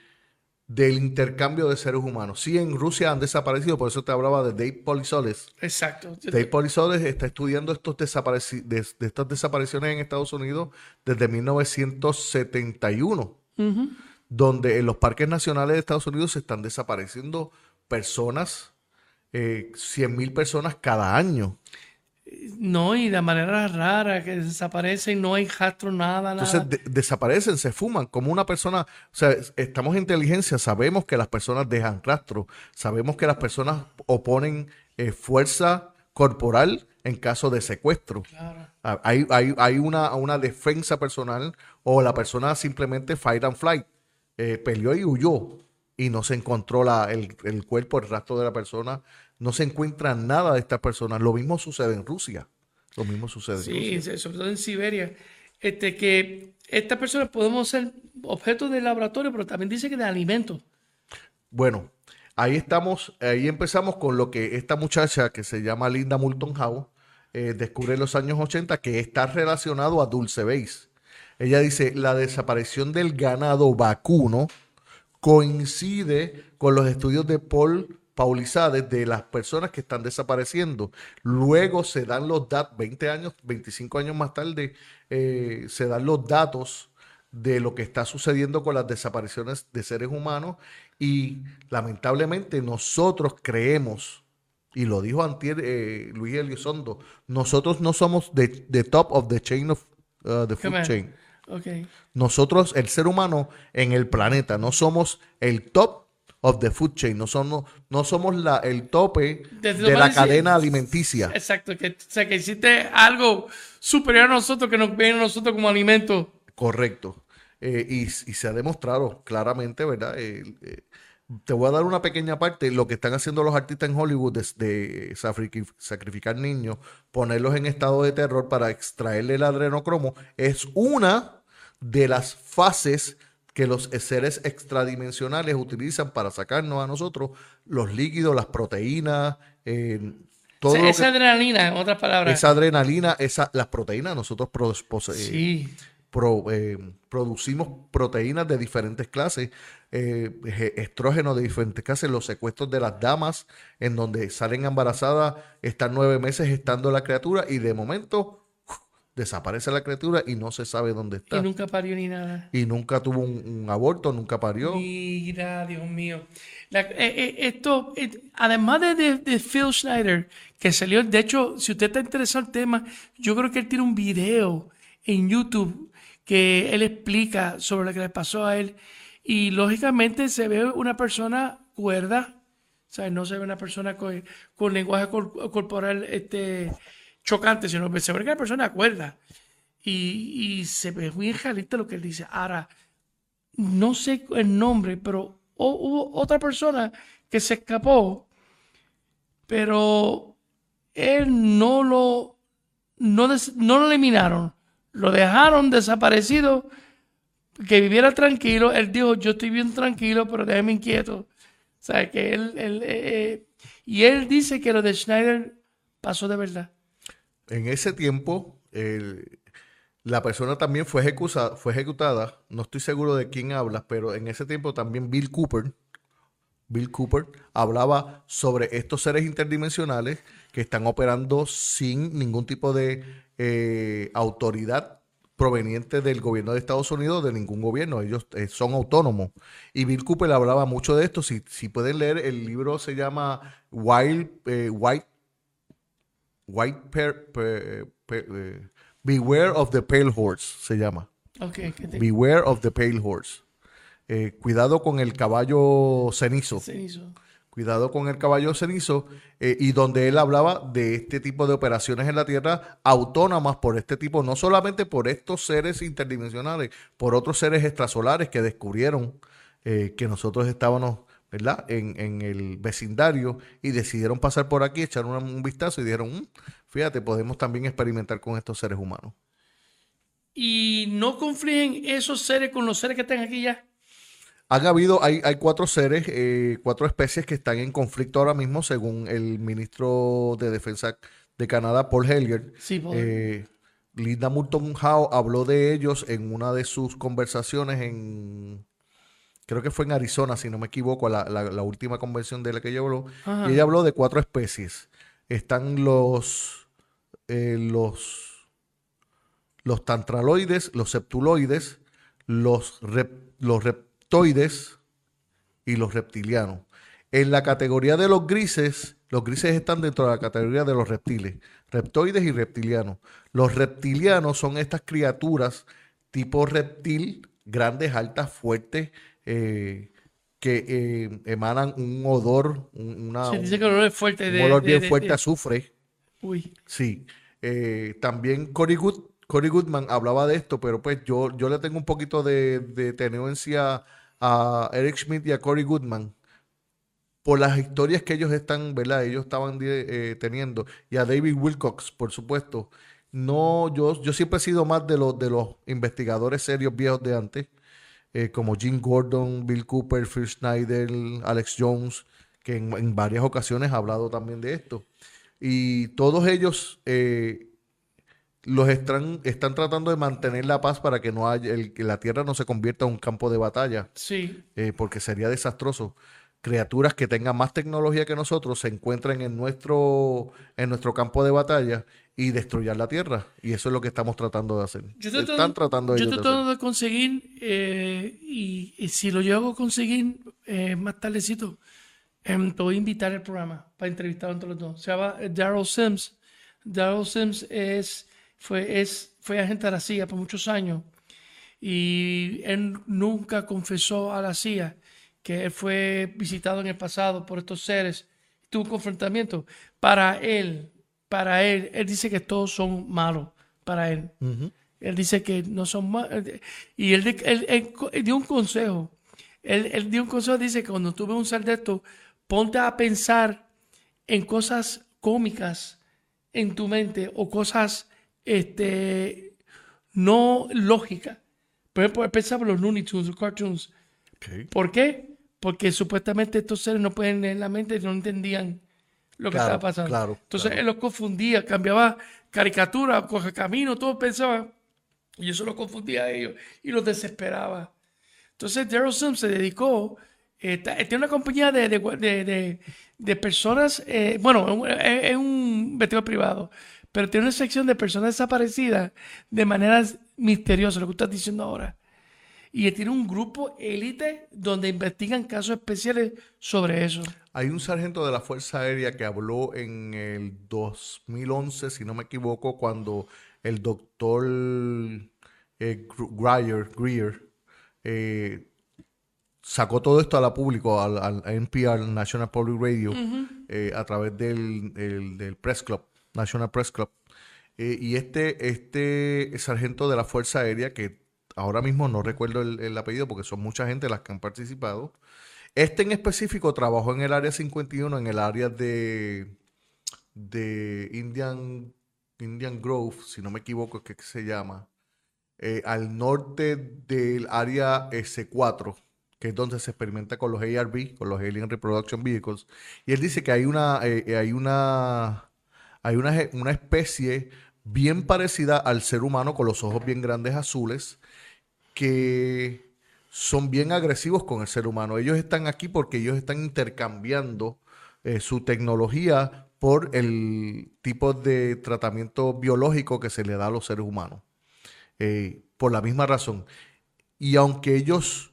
Speaker 2: del intercambio de seres humanos. Sí, en Rusia han desaparecido, por eso te hablaba de Dave Polisoles.
Speaker 1: Exacto.
Speaker 2: Dave Polisoles está estudiando estos desapareci- de, de estas desapariciones en Estados Unidos desde 1971, donde en los parques nacionales de Estados Unidos se están desapareciendo personas, eh, 100.000 personas cada año.
Speaker 1: No, y de manera rara, que desaparecen, no hay rastro, nada, nada.
Speaker 2: Entonces de- desaparecen, se fuman como una persona. O sea, es- estamos en inteligencia, sabemos que las personas dejan rastro, sabemos que las personas oponen eh, fuerza corporal en caso de secuestro.
Speaker 1: Claro.
Speaker 2: Ah, Hay, hay, hay una, una defensa personal o la persona simplemente fight and flight. eh, peleó y huyó y no se encontró la, el, el cuerpo, el rastro de la persona. No se encuentra nada de estas personas. Lo mismo sucede en Rusia. Lo mismo sucede en Rusia.
Speaker 1: Sí, sobre todo en Siberia. Este, que estas personas podemos ser objetos de laboratorio, pero también dice que de alimentos.
Speaker 2: Bueno, ahí estamos, ahí empezamos con lo que esta muchacha que se llama Linda Moulton Howe eh, descubre en los años 80 que está relacionado a Dulce Base. Ella dice, la desaparición del ganado vacuno coincide con los estudios de Paul Paulizades de las personas que están desapareciendo. Luego se dan los datos, 20 años, 25 años más tarde, eh, se dan los datos de lo que está sucediendo con las desapariciones de seres humanos y lamentablemente nosotros creemos, y lo dijo antier eh, Luis Eliosondo, nosotros no somos the, the top of the chain of uh, the food chain.
Speaker 1: Ok.
Speaker 2: Nosotros, el ser humano en el planeta, no somos el top of the food chain, no somos, no somos la, el tope
Speaker 1: Desde
Speaker 2: de la cadena alimenticia.
Speaker 1: Exacto, que, o sea, que existe algo superior a nosotros que nos ven a nosotros como alimento.
Speaker 2: Correcto. Eh, y, y se ha demostrado claramente, ¿verdad? Eh, eh, te voy a dar una pequeña parte. Lo que están haciendo los artistas en Hollywood de safri- sacrificar niños, ponerlos en estado de terror para extraerle el adrenocromo, es una de las fases que los seres extradimensionales utilizan para sacarnos a nosotros los líquidos, las proteínas, eh, todo
Speaker 1: Esa,
Speaker 2: lo
Speaker 1: esa
Speaker 2: que-
Speaker 1: adrenalina, en otras palabras.
Speaker 2: esa adrenalina, esa, las proteínas, nosotros
Speaker 1: sí.
Speaker 2: pro- eh, producimos proteínas de diferentes clases, eh, estrógenos de diferentes clases, los secuestros de las damas, en donde salen embarazadas, están nueve meses estando la criatura y de momento. Desaparece la criatura y no se sabe dónde
Speaker 1: Y
Speaker 2: está.
Speaker 1: nunca parió ni nada.
Speaker 2: Y nunca tuvo un, un aborto, nunca parió.
Speaker 1: Mira, Dios mío. La- eh, eh, esto, eh, además de, de- de Phil Schneider, que salió, de hecho, si usted está interesado en el tema, yo creo que él tiene un video en YouTube que él explica sobre lo que le pasó a él. Y lógicamente se ve una persona cuerda, o sea, no se ve una persona con, con lenguaje cor- corporal este, chocante, sino que se ve que la persona cuerda. Y, y se ve muy realista lo que él dice. Ahora, no sé el nombre, pero hu- hubo otra persona que se escapó, pero él no lo, no, des- no lo eliminaron, lo dejaron desaparecido, que viviera tranquilo. Él dijo, yo estoy bien tranquilo, pero déjeme inquieto. O que él, él, eh, eh, y él dice que lo de Schneider pasó de verdad.
Speaker 2: En ese tiempo, la persona también fue ejecutada, fue ejecutada, no estoy seguro de quién habla, pero en ese tiempo también Bill Cooper, Bill Cooper hablaba sobre estos seres interdimensionales que están operando sin ningún tipo de eh, autoridad proveniente del gobierno de Estados Unidos, de ningún gobierno, ellos eh, son autónomos. Y Bill Cooper hablaba mucho de esto, si, si pueden leer, el libro se llama Wild, eh, White, White eh, Beware of the Pale Horse, se llama.
Speaker 1: Okay,
Speaker 2: Beware of the Pale Horse. cuidado con el caballo cenizo.
Speaker 1: Cenizo.
Speaker 2: Cuidado con el caballo cenizo, eh, y donde él hablaba de este tipo de operaciones en la Tierra autónomas por este tipo, no solamente por estos seres interdimensionales, por otros seres extrasolares que descubrieron eh, que nosotros estábamos ¿verdad? En, el vecindario y decidieron pasar por aquí, echar un, vistazo y dijeron, mm, fíjate, podemos también experimentar con estos seres humanos.
Speaker 1: ¿Y no confligen esos seres con los seres que están aquí ya?
Speaker 2: Han habido, hay, hay cuatro seres, eh, cuatro especies que están en conflicto ahora mismo, según el ministro de Defensa de Canadá, Paul Helger.
Speaker 1: Sí,
Speaker 2: eh, Linda Moulton Howe habló de ellos en una de sus conversaciones en, creo que fue en Arizona, si no me equivoco, la, la, última convención de la que ella habló. Y ella habló de cuatro especies. Están los, eh, los, los tantraloides, los septuloides, los, los reptoides y los reptilianos. En la categoría de los grises, los grises están dentro de la categoría de los reptiles, reptoides y reptilianos. Los reptilianos son estas criaturas tipo reptil, grandes, altas, fuertes, eh, que eh, emanan un odor, una,
Speaker 1: dice que el olor es fuerte.
Speaker 2: un olor bien fuerte, azufre.
Speaker 1: Uy.
Speaker 2: Sí. Eh, también Cory Goodman hablaba de esto, pero pues yo, yo le tengo un poquito de, de tenencia a Eric Schmidt y a Corey Goodman por las historias que ellos están, ¿verdad? Ellos estaban eh, teniendo. Y a David Wilcox, por supuesto. No, yo, yo siempre he sido más de los, de los investigadores serios viejos de antes, eh, como Jim Gordon, Bill Cooper, Phil Schneider, Alex Jones, que en, varias ocasiones ha hablado también de esto. Y todos ellos eh, los están, están tratando de mantener la paz para que no haya el, que la tierra no se convierta en un campo de batalla.
Speaker 1: Sí.
Speaker 2: Eh, porque sería desastroso. Criaturas que tengan más tecnología que nosotros se encuentren en nuestro, en nuestro campo de batalla y destruyan la tierra. Y eso es lo que estamos tratando de hacer.
Speaker 1: Yo Están tratando de Yo trato de, conseguir, eh, y, si lo llego a conseguir eh, más tardecito, em, te voy a invitar al programa para entrevistar entre los dos. Se llama Daryl Sims. Daryl Sims es fue, es, fue agente de la CIA por muchos años y él nunca confesó a la CIA que él fue visitado en el pasado por estos seres, tuvo un confrontamiento. Para él, para él, él dice que todos son malos, para él. Él dice que no son malos. Y él, dio un consejo. Él, dio un consejo, dice que cuando tuve un ser de esto, ponte a pensar en cosas cómicas en tu mente o cosas este, no lógica. Por ejemplo, pensaba en los Looney Tunes, los cartoons. ¿Por qué? Porque supuestamente estos seres no pueden leer la mente y no entendían lo que estaba pasando. Entonces él los confundía, cambiaba caricatura, coge camino, todo pensaba. Y eso lo confundía a ellos y los desesperaba. Entonces Daryl Sims se dedicó, eh, tiene una compañía de, de, de, personas, eh, bueno, es un, un vestido privado, pero tiene una sección de personas desaparecidas de maneras misteriosas, lo que estás diciendo ahora. Y tiene un grupo élite donde investigan casos especiales sobre eso.
Speaker 2: Hay un sargento de la Fuerza Aérea que habló en el 2011, si no me equivoco, cuando el doctor eh, Greer, eh, sacó todo esto a la público, al, NPR, National Public Radio, eh, a través del, del Press Club. National Press Club. Eh, y este, este sargento de la Fuerza Aérea, que ahora mismo no recuerdo el, apellido porque son mucha gente las que han participado, este en específico trabajó en el área 51, en el área de, Indian, Indian Grove, si no me equivoco, es que se llama, eh, al norte del área S4 que es donde se experimenta con los ARB, con los Alien Reproduction Vehicles. Y él dice que hay una, eh, hay una hay una, especie bien parecida al ser humano con los ojos bien grandes azules que son bien agresivos con el ser humano. Ellos están aquí porque ellos están intercambiando eh, su tecnología por el tipo de tratamiento biológico que se le da a los seres humanos. eh, por la misma razón. Y aunque ellos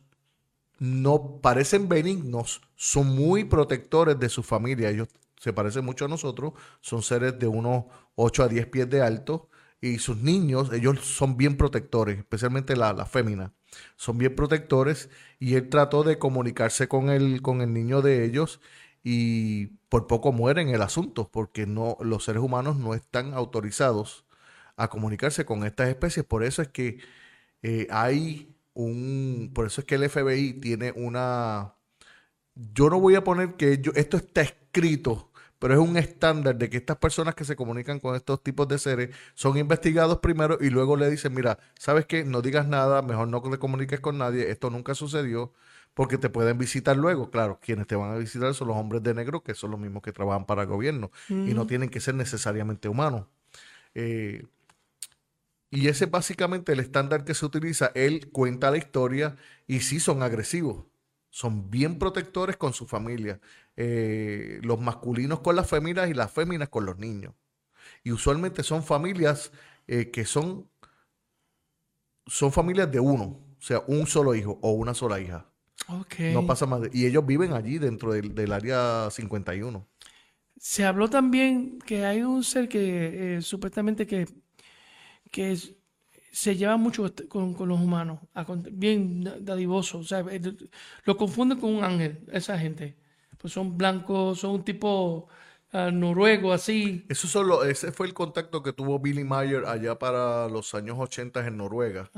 Speaker 2: no parecen benignos, son muy protectores de su familia. Ellos se parecen mucho a nosotros, son seres de unos 8 a 10 pies de alto y sus niños, ellos son bien protectores, especialmente la, la son bien protectores y él trató de comunicarse con el, con el niño de ellos y por poco muere en el asunto porque no, los seres humanos no están autorizados a comunicarse con estas especies. Por eso es que eh, hay un, por eso es que el FBI tiene una, yo no voy a poner que yo, esto está escrito, pero es un estándar de que estas personas que se comunican con estos tipos de seres son investigados primero y luego le dicen, mira, ¿sabes qué? No digas nada, mejor no te comuniques con nadie, esto nunca sucedió, porque te pueden visitar luego. Claro, quienes te van a visitar son los hombres de negro, que son los mismos que trabajan para el gobierno, y no tienen que ser necesariamente humanos. Eh, y ese es básicamente el estándar que se utiliza. Él cuenta la historia y sí son agresivos. Son bien protectores con su familia. Eh, los masculinos con las féminas y las féminas con los niños. Y usualmente son familias eh, que son, son familias de uno. O sea, un solo hijo o una sola hija.
Speaker 1: Okay.
Speaker 2: No pasa más. de- y ellos viven allí dentro del, del área 51.
Speaker 1: Se habló también que hay un ser que eh, supuestamente que, que es- se lleva mucho con, con los humanos, a bien dadivoso. O sea, lo confunden con un ángel, esa gente. Pues son blancos, son un tipo ah, noruego, así.
Speaker 2: Eso solo, ese fue el contacto que tuvo Billy Mayer allá para los años 80 en Noruega.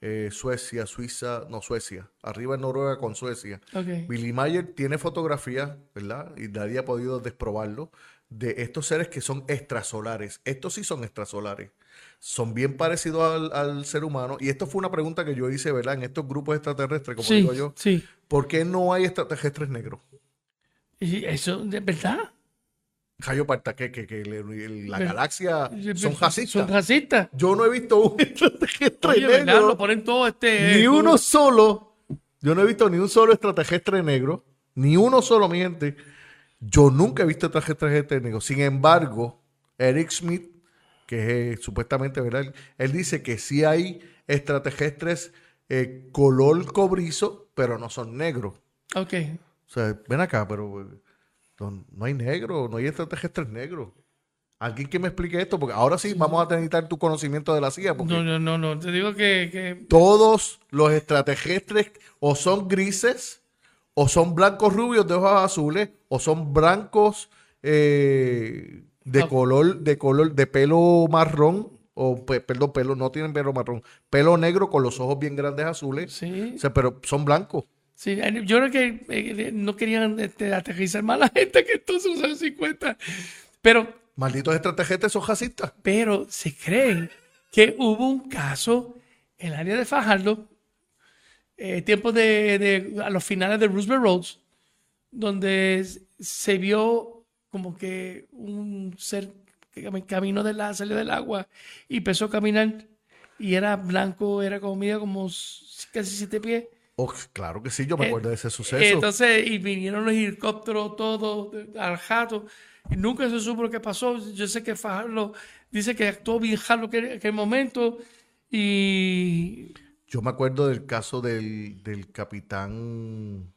Speaker 2: Eh, Suecia, Suiza, no Suecia, arriba en Noruega con Suecia. Billy Mayer tiene fotografías, ¿verdad? Y nadie ha podido desprobarlo, de estos seres que son extrasolares. Estos sí son extrasolares. Son bien parecidos al, al ser humano. Y esto fue una pregunta que yo hice, ¿verdad? En estos grupos extraterrestres, como
Speaker 1: Sí,
Speaker 2: digo yo.
Speaker 1: sí.
Speaker 2: ¿Por qué no hay extraterrestres negros?
Speaker 1: Y eso, ¿de verdad?
Speaker 2: Jayo Parta, que, que, que el- la
Speaker 1: Pero-
Speaker 2: galaxia son
Speaker 1: Son
Speaker 2: racistas.
Speaker 1: racistas.
Speaker 2: Yo no he visto un (laughs) extraterrestre negro.
Speaker 1: Lo ponen todo este...
Speaker 2: Ni
Speaker 1: eh,
Speaker 2: uno solo. Yo no he visto ni un solo extraterrestre negro. Ni uno solo, mi gente. Yo nunca he visto extraterrestre negro. Sin embargo, Eric Smith, que es eh, supuestamente, ¿verdad? Él, él dice que sí hay extraterrestres eh, color cobrizo, pero no son negros.
Speaker 1: Ok.
Speaker 2: O sea, ven acá, pero no, hay negro, no hay extraterrestres negros. Alguien que me explique esto, porque ahora sí vamos a necesitar tu conocimiento de la CIA, porque
Speaker 1: No, no, no, no. Te digo que, que
Speaker 2: todos los extraterrestres o son grises, o son blancos rubios de ojos azules, o son blancos eh, de
Speaker 1: Ah.
Speaker 2: color, de color, de pelo marrón, o pe- perdón, pelo, no tienen pelo marrón, pelo negro con los ojos bien grandes azules.
Speaker 1: sí.
Speaker 2: O sea, pero son blancos.
Speaker 1: Sí, eh, yo creo que eh, no querían este, aterrizar más a la gente que entonces los años 50. Pero,
Speaker 2: Malditos extraterrestres son racistas.
Speaker 1: pero se cree que hubo un caso en el área de Fajardo, eh, tiempos de, de- a los finales de Roosevelt Roads, donde se vio como que un ser que cami- caminó de la, salió del agua y empezó a caminar y era blanco, era como medio como casi siete pies.
Speaker 2: Oh, claro que sí, yo me
Speaker 1: Eh,
Speaker 2: acuerdo de ese suceso.
Speaker 1: Entonces, y vinieron los helicópteros todos al jato. Y nunca se supo lo que pasó. Yo sé que Fajardo dice que actuó bien Jarlo en aquel momento. Y
Speaker 2: Yo me acuerdo del caso del, del capitán,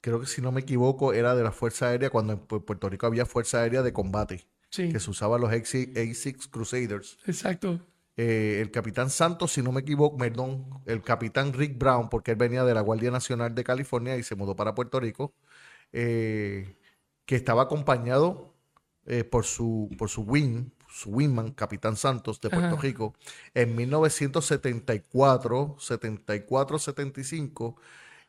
Speaker 2: creo que si no me equivoco, era de la Fuerza Aérea, cuando en Pu- Puerto Rico había Fuerza Aérea de combate,
Speaker 1: sí,
Speaker 2: que se usaban los A6 A6 Crusaders.
Speaker 1: exacto.
Speaker 2: Eh, el capitán Santos, si no me equivoco, perdón, el capitán Rick Brown, porque él venía de la Guardia Nacional de California y se mudó para Puerto Rico, eh, que estaba acompañado eh, por su, por su wing, su wingman, Capitán Santos de Puerto
Speaker 1: Ajá.
Speaker 2: Rico, en 1974, 74, 75,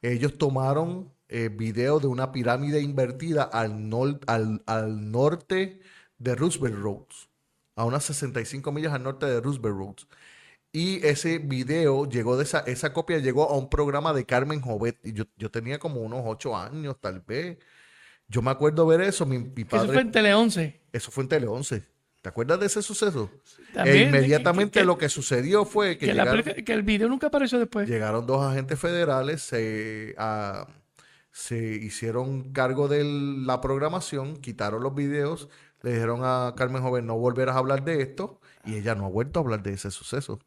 Speaker 2: ellos tomaron video de una pirámide invertida al, nor- al, al norte de Roosevelt Roads, a unas 65 millas al norte de Roosevelt Roads. Y ese video llegó de esa, esa copia llegó a un programa de Carmen Jovet. Y yo, yo tenía como unos ocho años, tal vez. Yo me acuerdo ver eso. Mi, mi
Speaker 1: Que Eso
Speaker 2: padre.
Speaker 1: fue en Tele 11.
Speaker 2: Eso fue en Tele 11. ¿Te acuerdas de ese suceso?
Speaker 1: También,
Speaker 2: E inmediatamente
Speaker 1: que-
Speaker 2: lo que sucedió fue que,
Speaker 1: Que, la
Speaker 2: llegaron,
Speaker 1: película- que el video nunca apareció después.
Speaker 2: llegaron dos agentes federales, se, ah, se hicieron cargo de la programación, quitaron los videos, le dijeron a Carmen Joven, no volverás a hablar de esto, y ella no ha vuelto a hablar de ese suceso.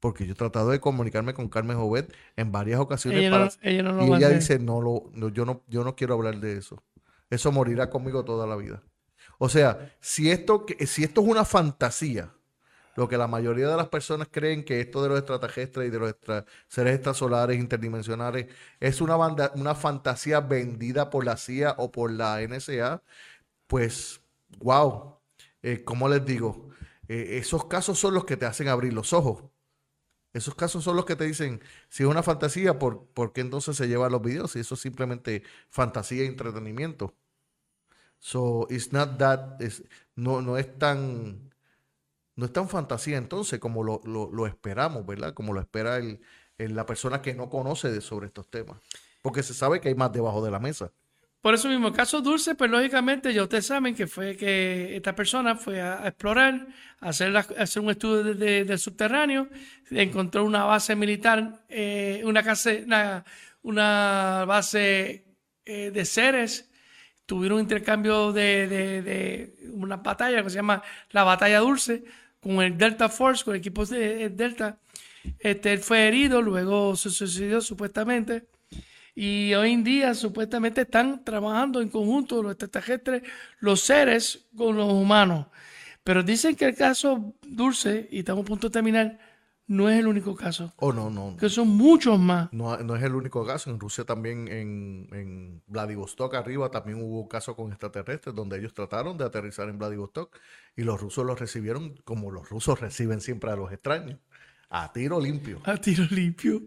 Speaker 2: porque yo he tratado de comunicarme con Carmen Jovet en varias ocasiones
Speaker 1: Ella no-
Speaker 2: para-
Speaker 1: ella no lo
Speaker 2: y ella dice, no, lo, no, yo no, yo no quiero hablar de eso. Eso morirá conmigo toda la vida. O sea, si esto, si esto es una fantasía, lo que la mayoría de las personas creen que esto de los extraterrestres y de los extra- seres extrasolares interdimensionales es una, banda, una fantasía vendida por la CIA o por la NSA, pues, wow, eh, ¿cómo les digo? Eh, esos casos son los que te hacen abrir los ojos. Esos casos son los que te dicen, si es una fantasía, ¿por, por qué entonces se llevan los videos? Si eso es simplemente fantasía y entretenimiento. So, it's not that, es- no, no es tan, no es tan fantasía entonces como lo, lo- lo esperamos, ¿verdad? Como lo espera el- la persona que no conoce de, sobre estos temas. Porque se sabe que hay más debajo de la mesa.
Speaker 1: Por eso mismo, el caso Dulce, pues lógicamente ya ustedes saben que fue que esta persona fue a, explorar, a hacer, hacer un estudio de- de- del subterráneo, encontró una base militar, eh, una, casa, una, base eh, de seres, tuvieron un intercambio de, de- de una batalla que se llama la Batalla Dulce con el Delta Force, con equipos de el Delta. Este, él fue herido, luego se suicidó supuestamente. Y hoy en día supuestamente están trabajando en conjunto los extraterrestres, los seres con los humanos. Pero dicen que el caso Dulce, y estamos a punto de terminar, no es el único caso.
Speaker 2: Oh, no, no.
Speaker 1: Que son muchos más.
Speaker 2: No, no es el único caso. En Rusia también, en, en Vladivostok arriba, también hubo casos con extraterrestres donde ellos trataron de aterrizar en Vladivostok y los rusos los recibieron como los rusos reciben siempre a los extraños, a tiro limpio.
Speaker 1: A tiro limpio.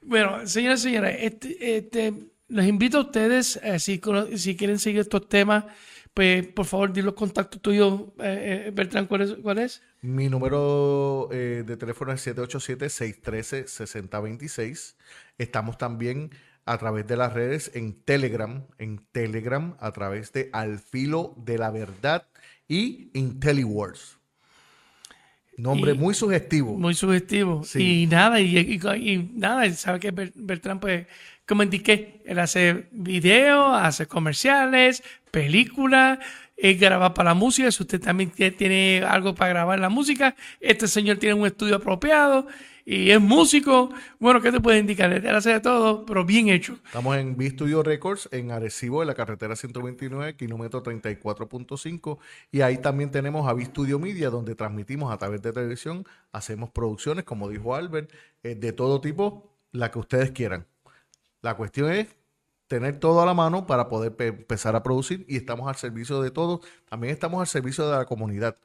Speaker 1: Bueno, señoras y señores, este, este, les invito a ustedes, eh, si, quieren seguir estos temas, pues por favor, di los contactos tuyos, eh, eh, Bertrán, ¿cuál es? ¿Cuál es?
Speaker 2: Mi número eh, de teléfono es 787-613-6026. Estamos también a través de las redes en Telegram, en Telegram a través de Al Filo de la Verdad y IntelliWars. Nombre
Speaker 1: Y-
Speaker 2: muy sugestivo.
Speaker 1: Muy sugestivo.
Speaker 2: Sí.
Speaker 1: Y nada, y, y- y nada, sabe que Ber- Bertrán, pues, como indiqué, él hace videos, hace comerciales, películas, él graba para la música. Si usted también tie- tiene algo para grabar la música, este señor tiene un estudio apropiado y es músico. Bueno, ¿qué te puede indicar? Él hace de todo, pero bien hecho.
Speaker 2: Estamos en B Studio Records en Arecibo, en la carretera 129, kilómetro 34.5. Y ahí también tenemos a B Studio Media, donde transmitimos a través de televisión, hacemos producciones, como dijo Albert, eh, de todo tipo, la que ustedes quieran. La cuestión es tener todo a la mano para poder pe- empezar a producir y estamos al servicio de todos. También estamos al servicio de la comunidad.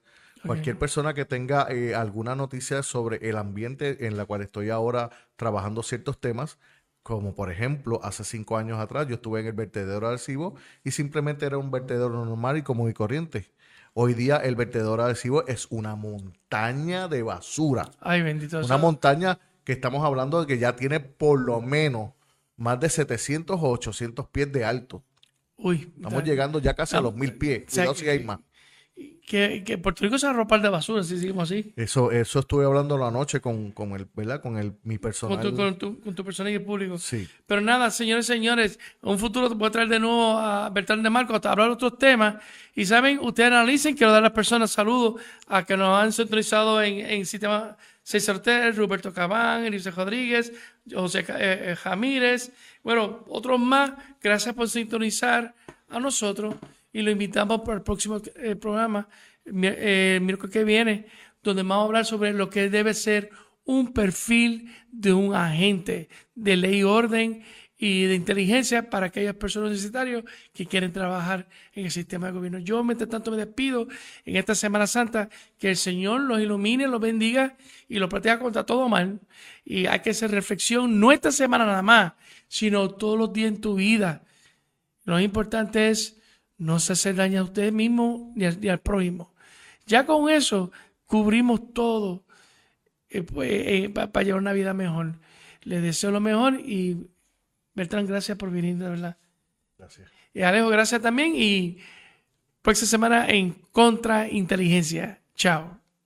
Speaker 2: Cualquier persona que tenga eh, alguna noticia sobre el ambiente en la cual estoy ahora trabajando ciertos temas, como por ejemplo, hace cinco años atrás yo estuve en el vertedero de Arecibo y simplemente era un vertedero normal y común y corriente. Hoy día el vertedero de Arecibo es una montaña de basura.
Speaker 1: Ay, bendito
Speaker 2: Una
Speaker 1: sea.
Speaker 2: montaña que estamos hablando de que ya tiene por lo menos más de 700 o 800 pies de alto.
Speaker 1: Uy,
Speaker 2: Estamos llegando ya casi a los mil pies.
Speaker 1: sea,
Speaker 2: Cuidado si hay más.
Speaker 1: Que, que Puerto Rico se va a ropar de basura si seguimos así.
Speaker 2: Eso, eso estuve hablando la noche con, con el, ¿verdad? Con el, mi
Speaker 1: Con
Speaker 2: personal.
Speaker 1: tu, con, tu, con tu persona y el público.
Speaker 2: Sí.
Speaker 1: Pero nada, señores señores, un futuro voy a traer de nuevo a Bertrán de Marcos a hablar de otros temas. Y saben, ustedes analicen, quiero dar a las personas saludos a que nos han sintonizado en, en Sistema 6 Roberto Cabán, Elise Rodríguez, José eh, eh, Jamírez, bueno, otros más. Gracias por sintonizar a nosotros y lo invitamos para el próximo eh, programa, eh, el miércoles que viene, donde vamos a hablar sobre lo que debe ser un perfil de un agente de ley y orden y de inteligencia para aquellas personas necesitarios que quieren trabajar en el sistema de gobierno. Yo, mientras tanto, me despido en esta Semana Santa, que el Señor los ilumine, los bendiga y los proteja contra todo mal. Y hay que hacer reflexión, no esta semana nada más, sino todos los días en tu vida. Lo importante es no se hacer daño a usted mismo ni al, ni al prójimo. Ya con eso cubrimos todo eh, pues, para llevar una vida mejor. Les deseo lo mejor y Bertrán, gracias por venir, de verdad.
Speaker 2: Gracias.
Speaker 1: Y Alejo, gracias también y próxima semana en Contra Inteligencia. Chao.